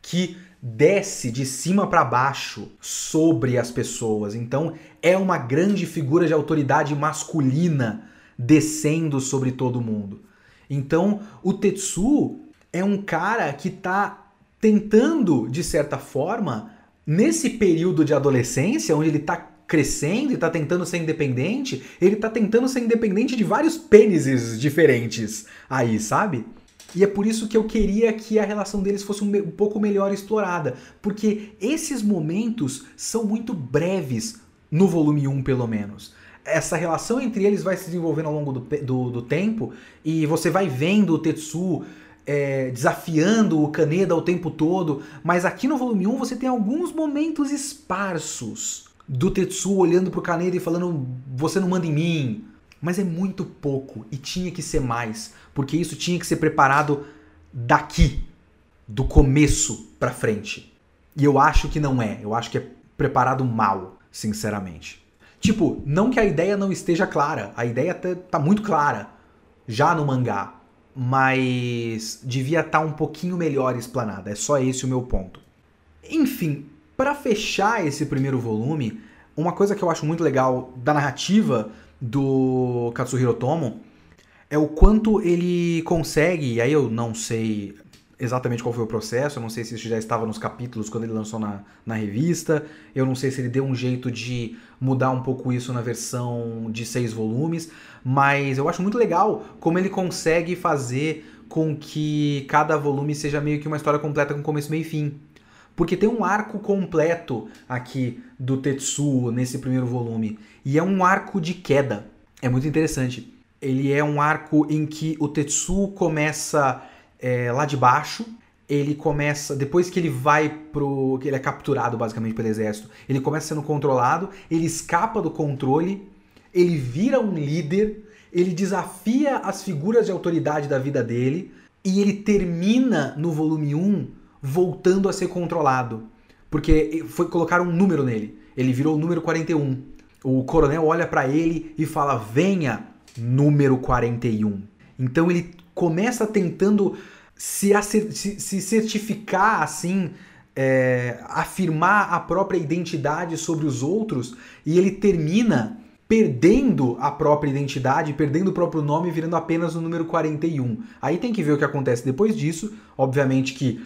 que desce de cima para baixo sobre as pessoas. Então é uma grande figura de autoridade masculina descendo sobre todo mundo. Então o Tetsu é um cara que está tentando de certa forma nesse período de adolescência, onde ele tá crescendo e tá tentando ser independente, ele tá tentando ser independente de vários pênises diferentes aí, sabe? E é por isso que eu queria que a relação deles fosse um, um pouco melhor explorada, porque esses momentos são muito breves no volume 1, pelo menos essa relação entre eles vai se desenvolvendo ao longo do, do, do tempo e você vai vendo o Tetsu é, desafiando o Kaneda o tempo todo, mas aqui no volume 1 você tem alguns momentos esparsos do Tetsu olhando pro Kaneda e falando você não manda em mim, mas é muito pouco e tinha que ser mais, porque isso tinha que ser preparado daqui, do começo para frente. E eu acho que não é, eu acho que é preparado mal, sinceramente. Tipo, não que a ideia não esteja clara, a ideia tá, tá muito clara já no mangá, mas devia estar tá um pouquinho melhor explanada. É só esse o meu ponto. Enfim, para fechar esse primeiro volume, uma coisa que eu acho muito legal da narrativa do Katsuhiro Tomo é o quanto ele consegue, e aí eu não sei exatamente qual foi o processo, eu não sei se isso já estava nos capítulos quando ele lançou na, na revista, eu não sei se ele deu um jeito de mudar um pouco isso na versão de seis volumes, mas eu acho muito legal como ele consegue fazer com que cada volume seja meio que uma história completa com começo, meio e fim. Porque tem um arco completo aqui do Tetsuo nesse primeiro volume, e é um arco de queda. É muito interessante. Ele é um arco em que o Tetsuo começa é, lá de baixo. Ele começa, depois que ele vai pro. que ele é capturado basicamente pelo exército, ele começa sendo controlado, ele escapa do controle, ele vira um líder, ele desafia as figuras de autoridade da vida dele e ele termina no volume 1 voltando a ser controlado. Porque foi colocar um número nele. Ele virou o número 41. O coronel olha para ele e fala: "Venha, número 41". Então ele começa tentando se, se, se certificar assim, é, afirmar a própria identidade sobre os outros, e ele termina perdendo a própria identidade, perdendo o próprio nome, virando apenas o número 41. Aí tem que ver o que acontece depois disso. Obviamente que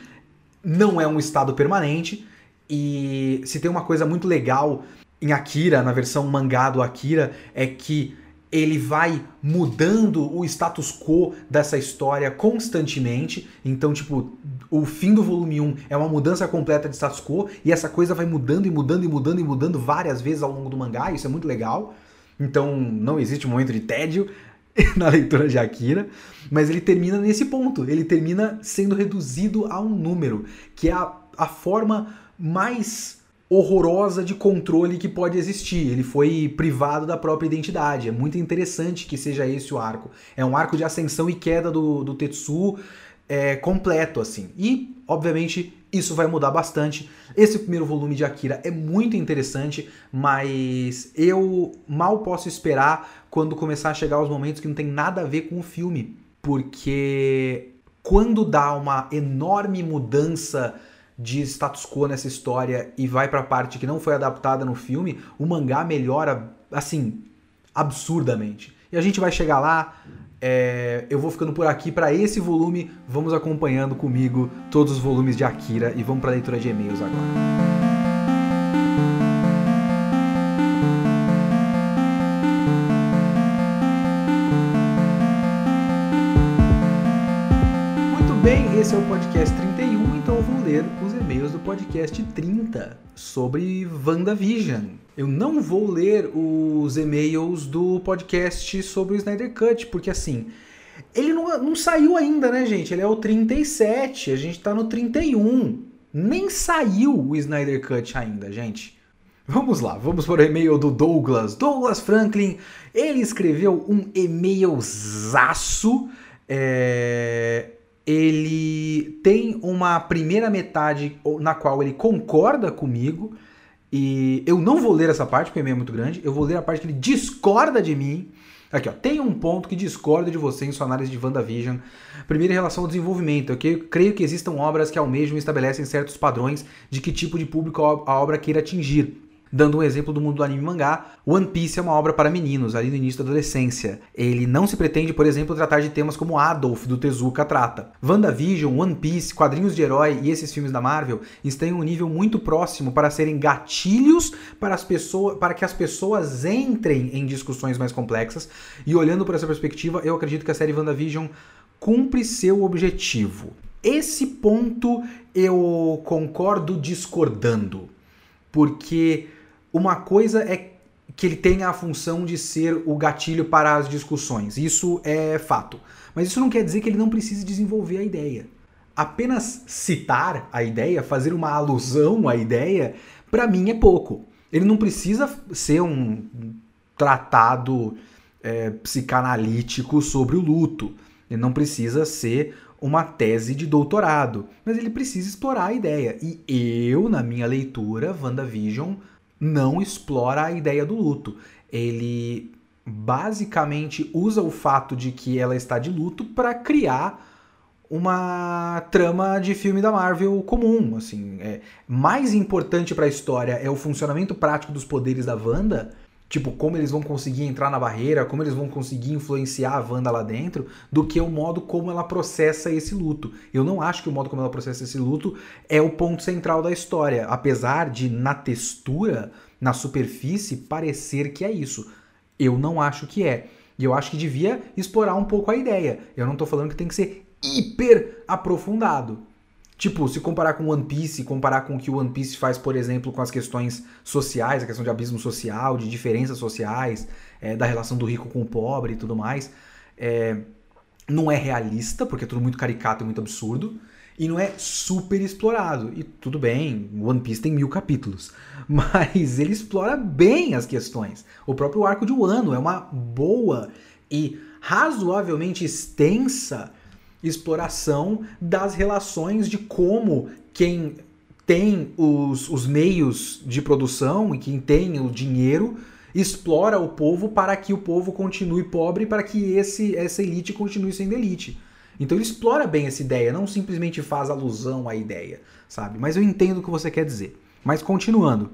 não é um estado permanente. E se tem uma coisa muito legal em Akira, na versão mangá do Akira, é que ele vai mudando o status quo dessa história constantemente. Então, tipo, o fim do volume 1 é uma mudança completa de status quo e essa coisa vai mudando e mudando e mudando e mudando várias vezes ao longo do mangá. Isso é muito legal. Então, não existe um momento de tédio na leitura de Akira, mas ele termina nesse ponto. Ele termina sendo reduzido a um número, que é a, a forma mais horrorosa de controle que pode existir. Ele foi privado da própria identidade. É muito interessante que seja esse o arco. É um arco de ascensão e queda do, do Tetsu é, completo, assim. E, obviamente, isso vai mudar bastante. Esse primeiro volume de Akira é muito interessante, mas eu mal posso esperar quando começar a chegar os momentos que não tem nada a ver com o filme. Porque quando dá uma enorme mudança de status quo nessa história e vai para a parte que não foi adaptada no filme, o mangá melhora assim absurdamente. E a gente vai chegar lá. É, eu vou ficando por aqui para esse volume. Vamos acompanhando comigo todos os volumes de Akira e vamos para a leitura de e-mails agora. esse é o podcast 31, então eu vou ler os e-mails do podcast 30 sobre WandaVision. Eu não vou ler os e-mails do podcast sobre o Snyder Cut, porque assim, ele não, não saiu ainda, né, gente? Ele é o 37, a gente tá no 31. Nem saiu o Snyder Cut ainda, gente. Vamos lá, vamos para o e-mail do Douglas. Douglas Franklin, ele escreveu um e-mailzaço. É, ele tem uma primeira metade na qual ele concorda comigo. E eu não vou ler essa parte, porque o e-mail é muito grande. Eu vou ler a parte que ele discorda de mim. Aqui, ó. Tem um ponto que discorda de você em sua análise de WandaVision. Primeiro, em relação ao desenvolvimento. Eu creio que existam obras que almejam e estabelecem certos padrões de que tipo de público a obra queira atingir. Dando um exemplo do mundo do anime e mangá, One Piece é uma obra para meninos, ali no início da adolescência. Ele não se pretende, por exemplo, tratar de temas como Adolf, do Tezuka, trata. WandaVision, One Piece, quadrinhos de herói e esses filmes da Marvel estão em um nível muito próximo para serem gatilhos para, as pessoas, para que as pessoas entrem em discussões mais complexas. E olhando por essa perspectiva, eu acredito que a série WandaVision cumpre seu objetivo. Esse ponto eu concordo discordando, porque uma coisa é que ele tenha a função de ser o gatilho para as discussões. Isso é fato. Mas isso não quer dizer que ele não precise desenvolver a ideia. Apenas citar a ideia, fazer uma alusão à ideia, para mim é pouco. Ele não precisa ser um tratado é, psicanalítico sobre o luto. Ele não precisa ser uma tese de doutorado, mas ele precisa explorar a ideia. E eu, na minha leitura, WandaVision não explora a ideia do luto. Ele basicamente usa o fato de que ela está de luto para criar uma trama de filme da Marvel comum, assim, é mais importante para a história é o funcionamento prático dos poderes da Wanda tipo, como eles vão conseguir entrar na barreira, como eles vão conseguir influenciar a Wanda lá dentro, do que o modo como ela processa esse luto. Eu não acho que o modo como ela processa esse luto é o ponto central da história, apesar de na textura, na superfície, parecer que é isso. Eu não acho que é. E eu acho que devia explorar um pouco a ideia. Eu não tô falando que tem que ser hiper aprofundado. Tipo, se comparar com One Piece, comparar com o que o One Piece faz, por exemplo, com as questões sociais, a questão de abismo social, de diferenças sociais, é, da relação do rico com o pobre e tudo mais, é, não é realista, porque é tudo muito caricato e muito absurdo, e não é super explorado. E tudo bem, One Piece tem mil capítulos, mas ele explora bem as questões. O próprio arco de Wano é uma boa e razoavelmente extensa exploração das relações de como quem tem os, os meios de produção e quem tem o dinheiro explora o povo para que o povo continue pobre para que esse, essa elite continue sendo elite. Então ele explora bem essa ideia, não simplesmente faz alusão à ideia, sabe? Mas eu entendo o que você quer dizer. Mas continuando.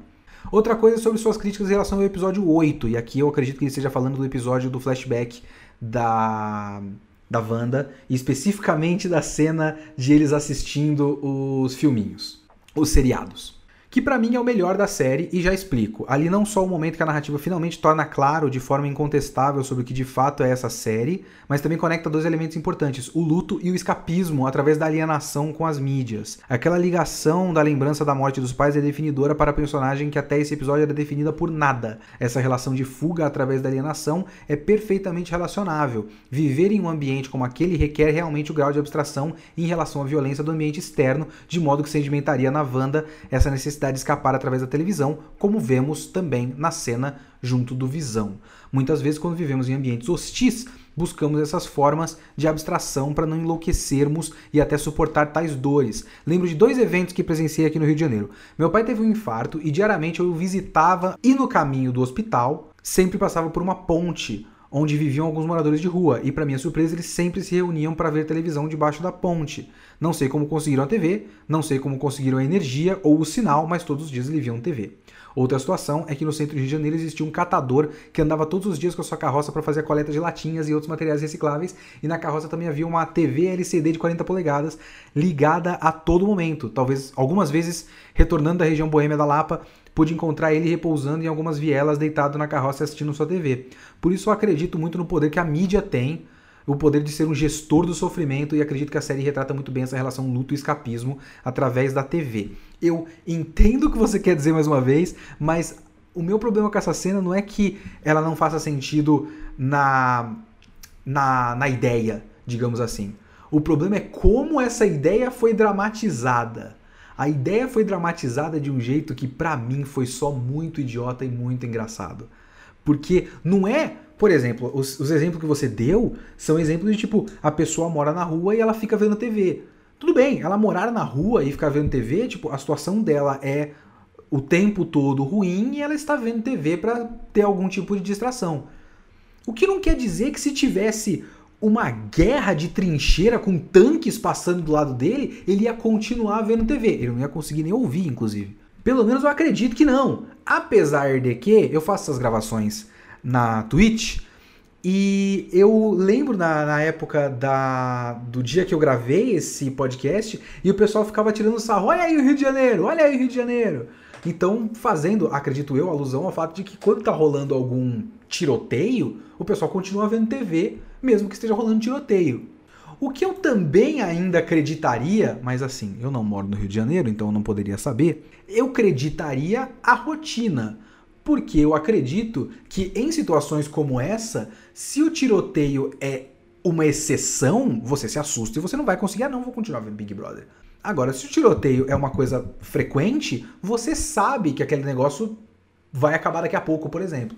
Outra coisa sobre suas críticas em relação ao episódio 8, e aqui eu acredito que ele esteja falando do episódio do flashback da da Wanda, e especificamente da cena de eles assistindo os filminhos, os seriados que para mim é o melhor da série e já explico. Ali não só o momento que a narrativa finalmente torna claro de forma incontestável sobre o que de fato é essa série, mas também conecta dois elementos importantes: o luto e o escapismo através da alienação com as mídias. Aquela ligação da lembrança da morte dos pais é definidora para a personagem que até esse episódio era definida por nada. Essa relação de fuga através da alienação é perfeitamente relacionável. Viver em um ambiente como aquele requer realmente o grau de abstração em relação à violência do ambiente externo, de modo que sedimentaria na Wanda essa necessidade de escapar através da televisão, como vemos também na cena junto do Visão. Muitas vezes, quando vivemos em ambientes hostis, buscamos essas formas de abstração para não enlouquecermos e até suportar tais dores. Lembro de dois eventos que presenciei aqui no Rio de Janeiro. Meu pai teve um infarto e diariamente eu o visitava e no caminho do hospital sempre passava por uma ponte onde viviam alguns moradores de rua, e para minha surpresa eles sempre se reuniam para ver televisão debaixo da ponte. Não sei como conseguiram a TV, não sei como conseguiram a energia ou o sinal, mas todos os dias eles viam TV. Outra situação é que no centro de Janeiro existia um catador que andava todos os dias com a sua carroça para fazer a coleta de latinhas e outros materiais recicláveis, e na carroça também havia uma TV LCD de 40 polegadas ligada a todo momento, talvez algumas vezes retornando da região boêmia da Lapa, pude encontrar ele repousando em algumas vielas, deitado na carroça assistindo sua TV. Por isso eu acredito muito no poder que a mídia tem, o poder de ser um gestor do sofrimento, e acredito que a série retrata muito bem essa relação luto e escapismo através da TV. Eu entendo o que você quer dizer mais uma vez, mas o meu problema com essa cena não é que ela não faça sentido na, na, na ideia, digamos assim. O problema é como essa ideia foi dramatizada. A ideia foi dramatizada de um jeito que para mim foi só muito idiota e muito engraçado. Porque não é, por exemplo, os, os, exemplos que você deu são exemplos de tipo, a pessoa mora na rua e ela fica vendo TV. Tudo bem, ela morar na rua e ficar vendo TV, tipo, a situação dela é o tempo todo ruim e ela está vendo TV para ter algum tipo de distração. O que não quer dizer que se tivesse uma guerra de trincheira com tanques passando do lado dele, ele ia continuar vendo TV. Ele não ia conseguir nem ouvir, inclusive. Pelo menos eu acredito que não. Apesar de que eu faço essas gravações na Twitch e eu lembro na, na época da, do dia que eu gravei esse podcast e o pessoal ficava tirando sarro: olha aí o Rio de Janeiro, olha aí o Rio de Janeiro. Então, fazendo, acredito eu, alusão ao fato de que quando tá rolando algum tiroteio, o pessoal continua vendo TV, mesmo que esteja rolando tiroteio. O que eu também ainda acreditaria, mas assim, eu não moro no Rio de Janeiro, então eu não poderia saber, eu acreditaria a rotina. Porque eu acredito que em situações como essa, se o tiroteio é uma exceção, você se assusta e você não vai conseguir, ah, não, vou continuar vendo Big Brother. Agora, se o tiroteio é uma coisa frequente, você sabe que aquele negócio vai acabar daqui a pouco, por exemplo.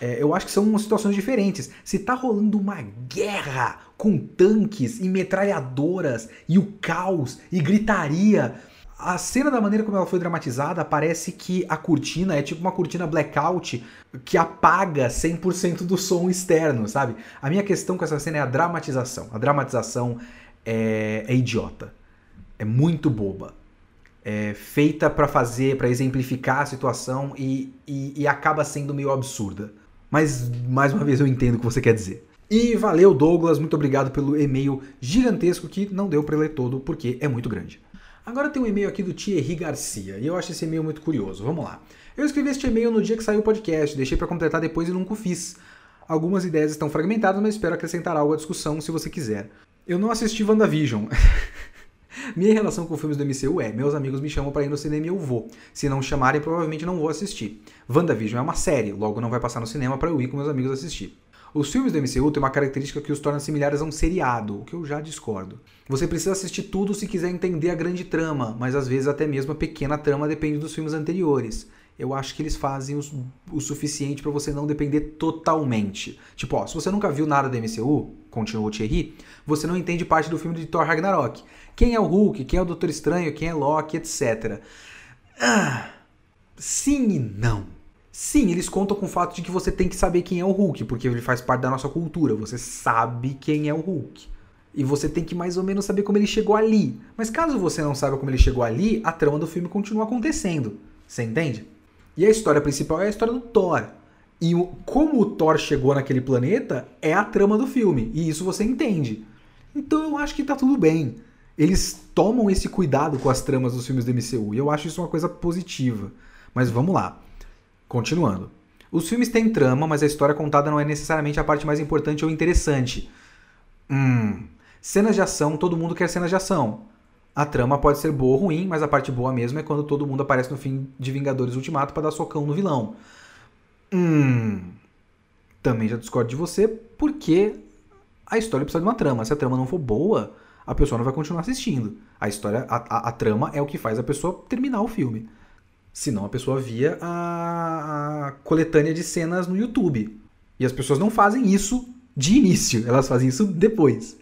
É, eu acho que são situações diferentes. Se tá rolando uma guerra com tanques e metralhadoras e o caos e gritaria, a cena da maneira como ela foi dramatizada parece que a cortina é tipo uma cortina blackout que apaga 100% do som externo, sabe? A minha questão com essa cena é a dramatização. A dramatização é, é idiota. É muito boba é, feita para fazer, para exemplificar a situação e, e, e, acaba sendo meio absurda. Mas, mais uma vez, eu entendo o que você quer dizer. E valeu, Douglas, muito obrigado pelo e-mail gigantesco que não deu para ler todo porque é muito grande. Agora tem um e-mail aqui do Thierry Garcia e eu acho esse e-mail muito curioso. Vamos lá. Eu escrevi este e-mail no dia que saiu o podcast, deixei para completar depois e nunca o fiz. Algumas ideias estão fragmentadas, mas espero acrescentar algo à discussão se você quiser. Eu não assisti WandaVision. Minha relação com filmes do MCU é: meus amigos me chamam para ir no cinema e eu vou. Se não chamarem, provavelmente não vou assistir. WandaVision é uma série, logo não vai passar no cinema para eu ir com meus amigos assistir. Os filmes do MCU têm uma característica que os torna similares a um seriado, o que eu já discordo. Você precisa assistir tudo se quiser entender a grande trama, mas às vezes até mesmo a pequena trama depende dos filmes anteriores. Eu acho que eles fazem o, o suficiente para você não depender totalmente. Tipo, ó, se você nunca viu nada do MCU, continuou Thierry, você não entende parte do filme de Thor Ragnarok. Quem é o Hulk, quem é o Doutor Estranho, quem é Loki, etc. Ah, sim e não. Sim, eles contam com o fato de que você tem que saber quem é o Hulk, porque ele faz parte da nossa cultura. Você sabe quem é o Hulk. E você tem que mais ou menos saber como ele chegou ali. Mas caso você não saiba como ele chegou ali, a trama do filme continua acontecendo. Você entende? E a história principal é a história do Thor. E o, como o Thor chegou naquele planeta é a trama do filme. E isso você entende. Então eu acho que tá tudo bem eles tomam esse cuidado com as tramas dos filmes do MCU. E eu acho isso uma coisa positiva. Mas vamos lá. Continuando. Os filmes têm trama, mas a história contada não é necessariamente a parte mais importante ou interessante. Hum. Cenas de ação, todo mundo quer cenas de ação. A trama pode ser boa ou ruim, mas a parte boa mesmo é quando todo mundo aparece no fim de Vingadores Ultimato para dar socão no vilão. Hum. Também já discordo de você, porque a história precisa de uma trama. Se a trama não for boa, a pessoa não vai continuar assistindo. A história, a, a, a trama é o que faz a pessoa terminar o filme. Senão a pessoa via a, a coletânea de cenas no YouTube. E as pessoas não fazem isso de início, elas fazem isso depois.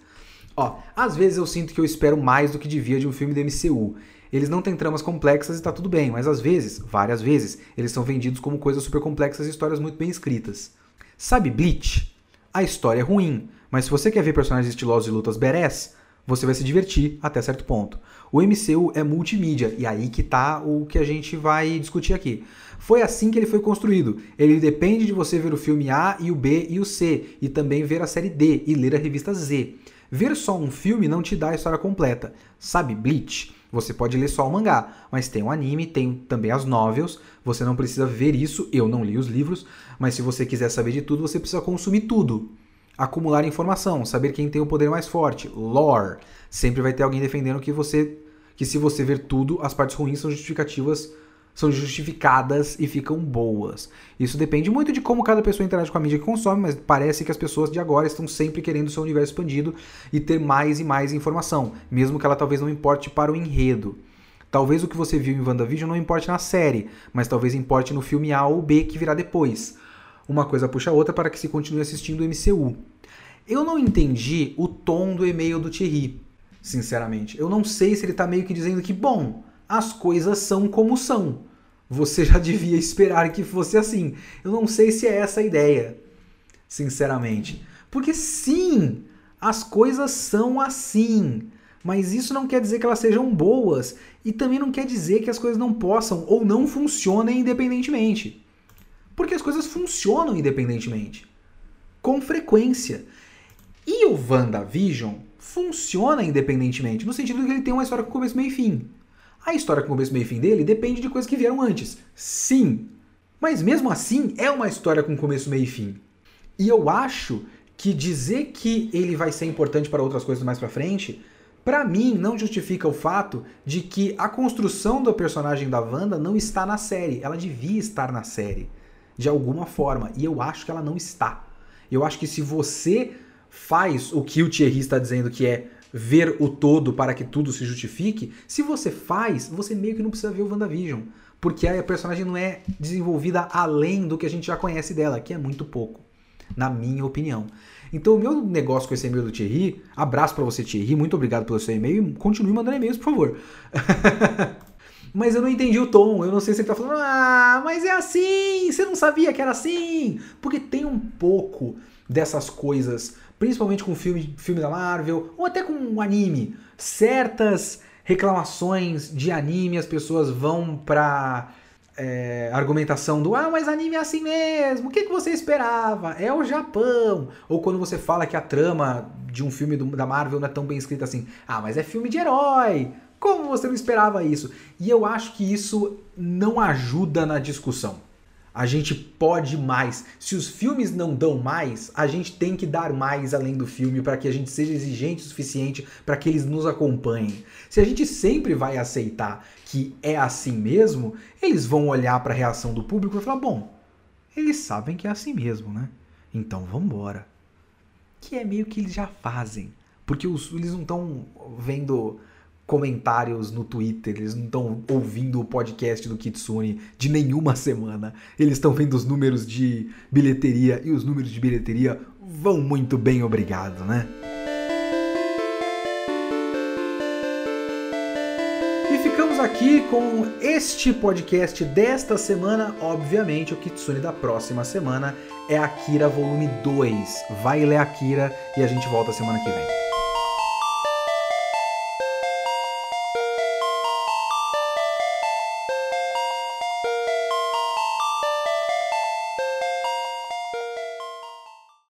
Ó, às vezes eu sinto que eu espero mais do que devia de um filme do MCU. Eles não têm tramas complexas e tá tudo bem, mas às vezes, várias vezes, eles são vendidos como coisas super complexas e histórias muito bem escritas. Sabe Bleach? A história é ruim, mas se você quer ver personagens estilosos e lutas badass, você vai se divertir até certo ponto. O MCU é multimídia, e aí que tá o que a gente vai discutir aqui. Foi assim que ele foi construído. Ele depende de você ver o filme A e o B e o C, e também ver a série D e ler a revista Z. Ver só um filme não te dá a história completa. Sabe Bleach? Você pode ler só o mangá, mas tem o anime, tem também as novels. Você não precisa ver isso, eu não li os livros, mas se você quiser saber de tudo, você precisa consumir tudo acumular informação, saber quem tem o poder mais forte, lore. Sempre vai ter alguém defendendo que você que se você ver tudo, as partes ruins são justificativas, são justificadas e ficam boas. Isso depende muito de como cada pessoa interage com a mídia que consome, mas parece que as pessoas de agora estão sempre querendo seu universo expandido e ter mais e mais informação, mesmo que ela talvez não importe para o enredo. Talvez o que você viu em WandaVision não importe na série, mas talvez importe no filme A ou B que virá depois uma coisa puxa a outra para que se continue assistindo o MCU. Eu não entendi o tom do e-mail do Thierry, sinceramente. Eu não sei se ele está meio que dizendo que, bom, as coisas são como são. Você já devia esperar que fosse assim. Eu não sei se é essa a ideia, sinceramente. Porque sim, as coisas são assim. Mas isso não quer dizer que elas sejam boas e também não quer dizer que as coisas não possam ou não funcionem independentemente. Porque as coisas funcionam independentemente, com frequência. E o WandaVision funciona independentemente, no sentido de que ele tem uma história com começo, meio e fim. A história com começo, meio e fim dele depende de coisas que vieram antes. Sim. Mas mesmo assim, é uma história com começo, meio e fim. E eu acho que dizer que ele vai ser importante para outras coisas mais para frente, para mim não justifica o fato de que a construção do personagem da Wanda não está na série. Ela devia estar na série de alguma forma, e eu acho que ela não está. Eu acho que se você faz o que o Thierry está dizendo que é ver o todo para que tudo se justifique, se você faz, você meio que não precisa ver o WandaVision. Porque a personagem não é desenvolvida além do que a gente já conhece dela, que é muito pouco, na minha opinião. Então, o meu negócio com esse e-mail do Thierry, abraço para você, Thierry, muito obrigado pelo seu e-mail, continue mandando e-mails, por favor. mas eu não entendi o tom, eu não sei se ele tá falando, ah, mas é assim, você não sabia que era assim, porque tem um pouco dessas coisas principalmente com filme, filme da Marvel, ou até com anime. Certas reclamações de anime, as pessoas vão pra é, argumentação do ah, mas anime é assim mesmo, o que, que você esperava? É o Japão. Ou quando você fala que a trama de um filme do, da Marvel não é tão bem escrita assim, ah, mas é filme de herói. Como você não esperava isso? E eu acho que isso não ajuda na discussão. A gente pode mais. Se os filmes não dão mais, a gente tem que dar mais além do filme para que a gente seja exigente o suficiente para que eles nos acompanhem. Se a gente sempre vai aceitar que é assim mesmo, eles vão olhar para a reação do público e falar: bom, eles sabem que é assim mesmo, né? Então vamos embora. Que é meio que eles já fazem. Porque os, eles não estão vendo comentários no Twitter, eles não estão ouvindo o podcast do Kitsune de nenhuma semana. Eles estão vendo os números de bilheteria e os números de bilheteria vão muito bem, obrigado, né? E ficamos aqui com este podcast desta semana. Obviamente, o Kitsune da próxima semana é Akira Volume 2. Vai ler Akira e a gente volta semana que vem.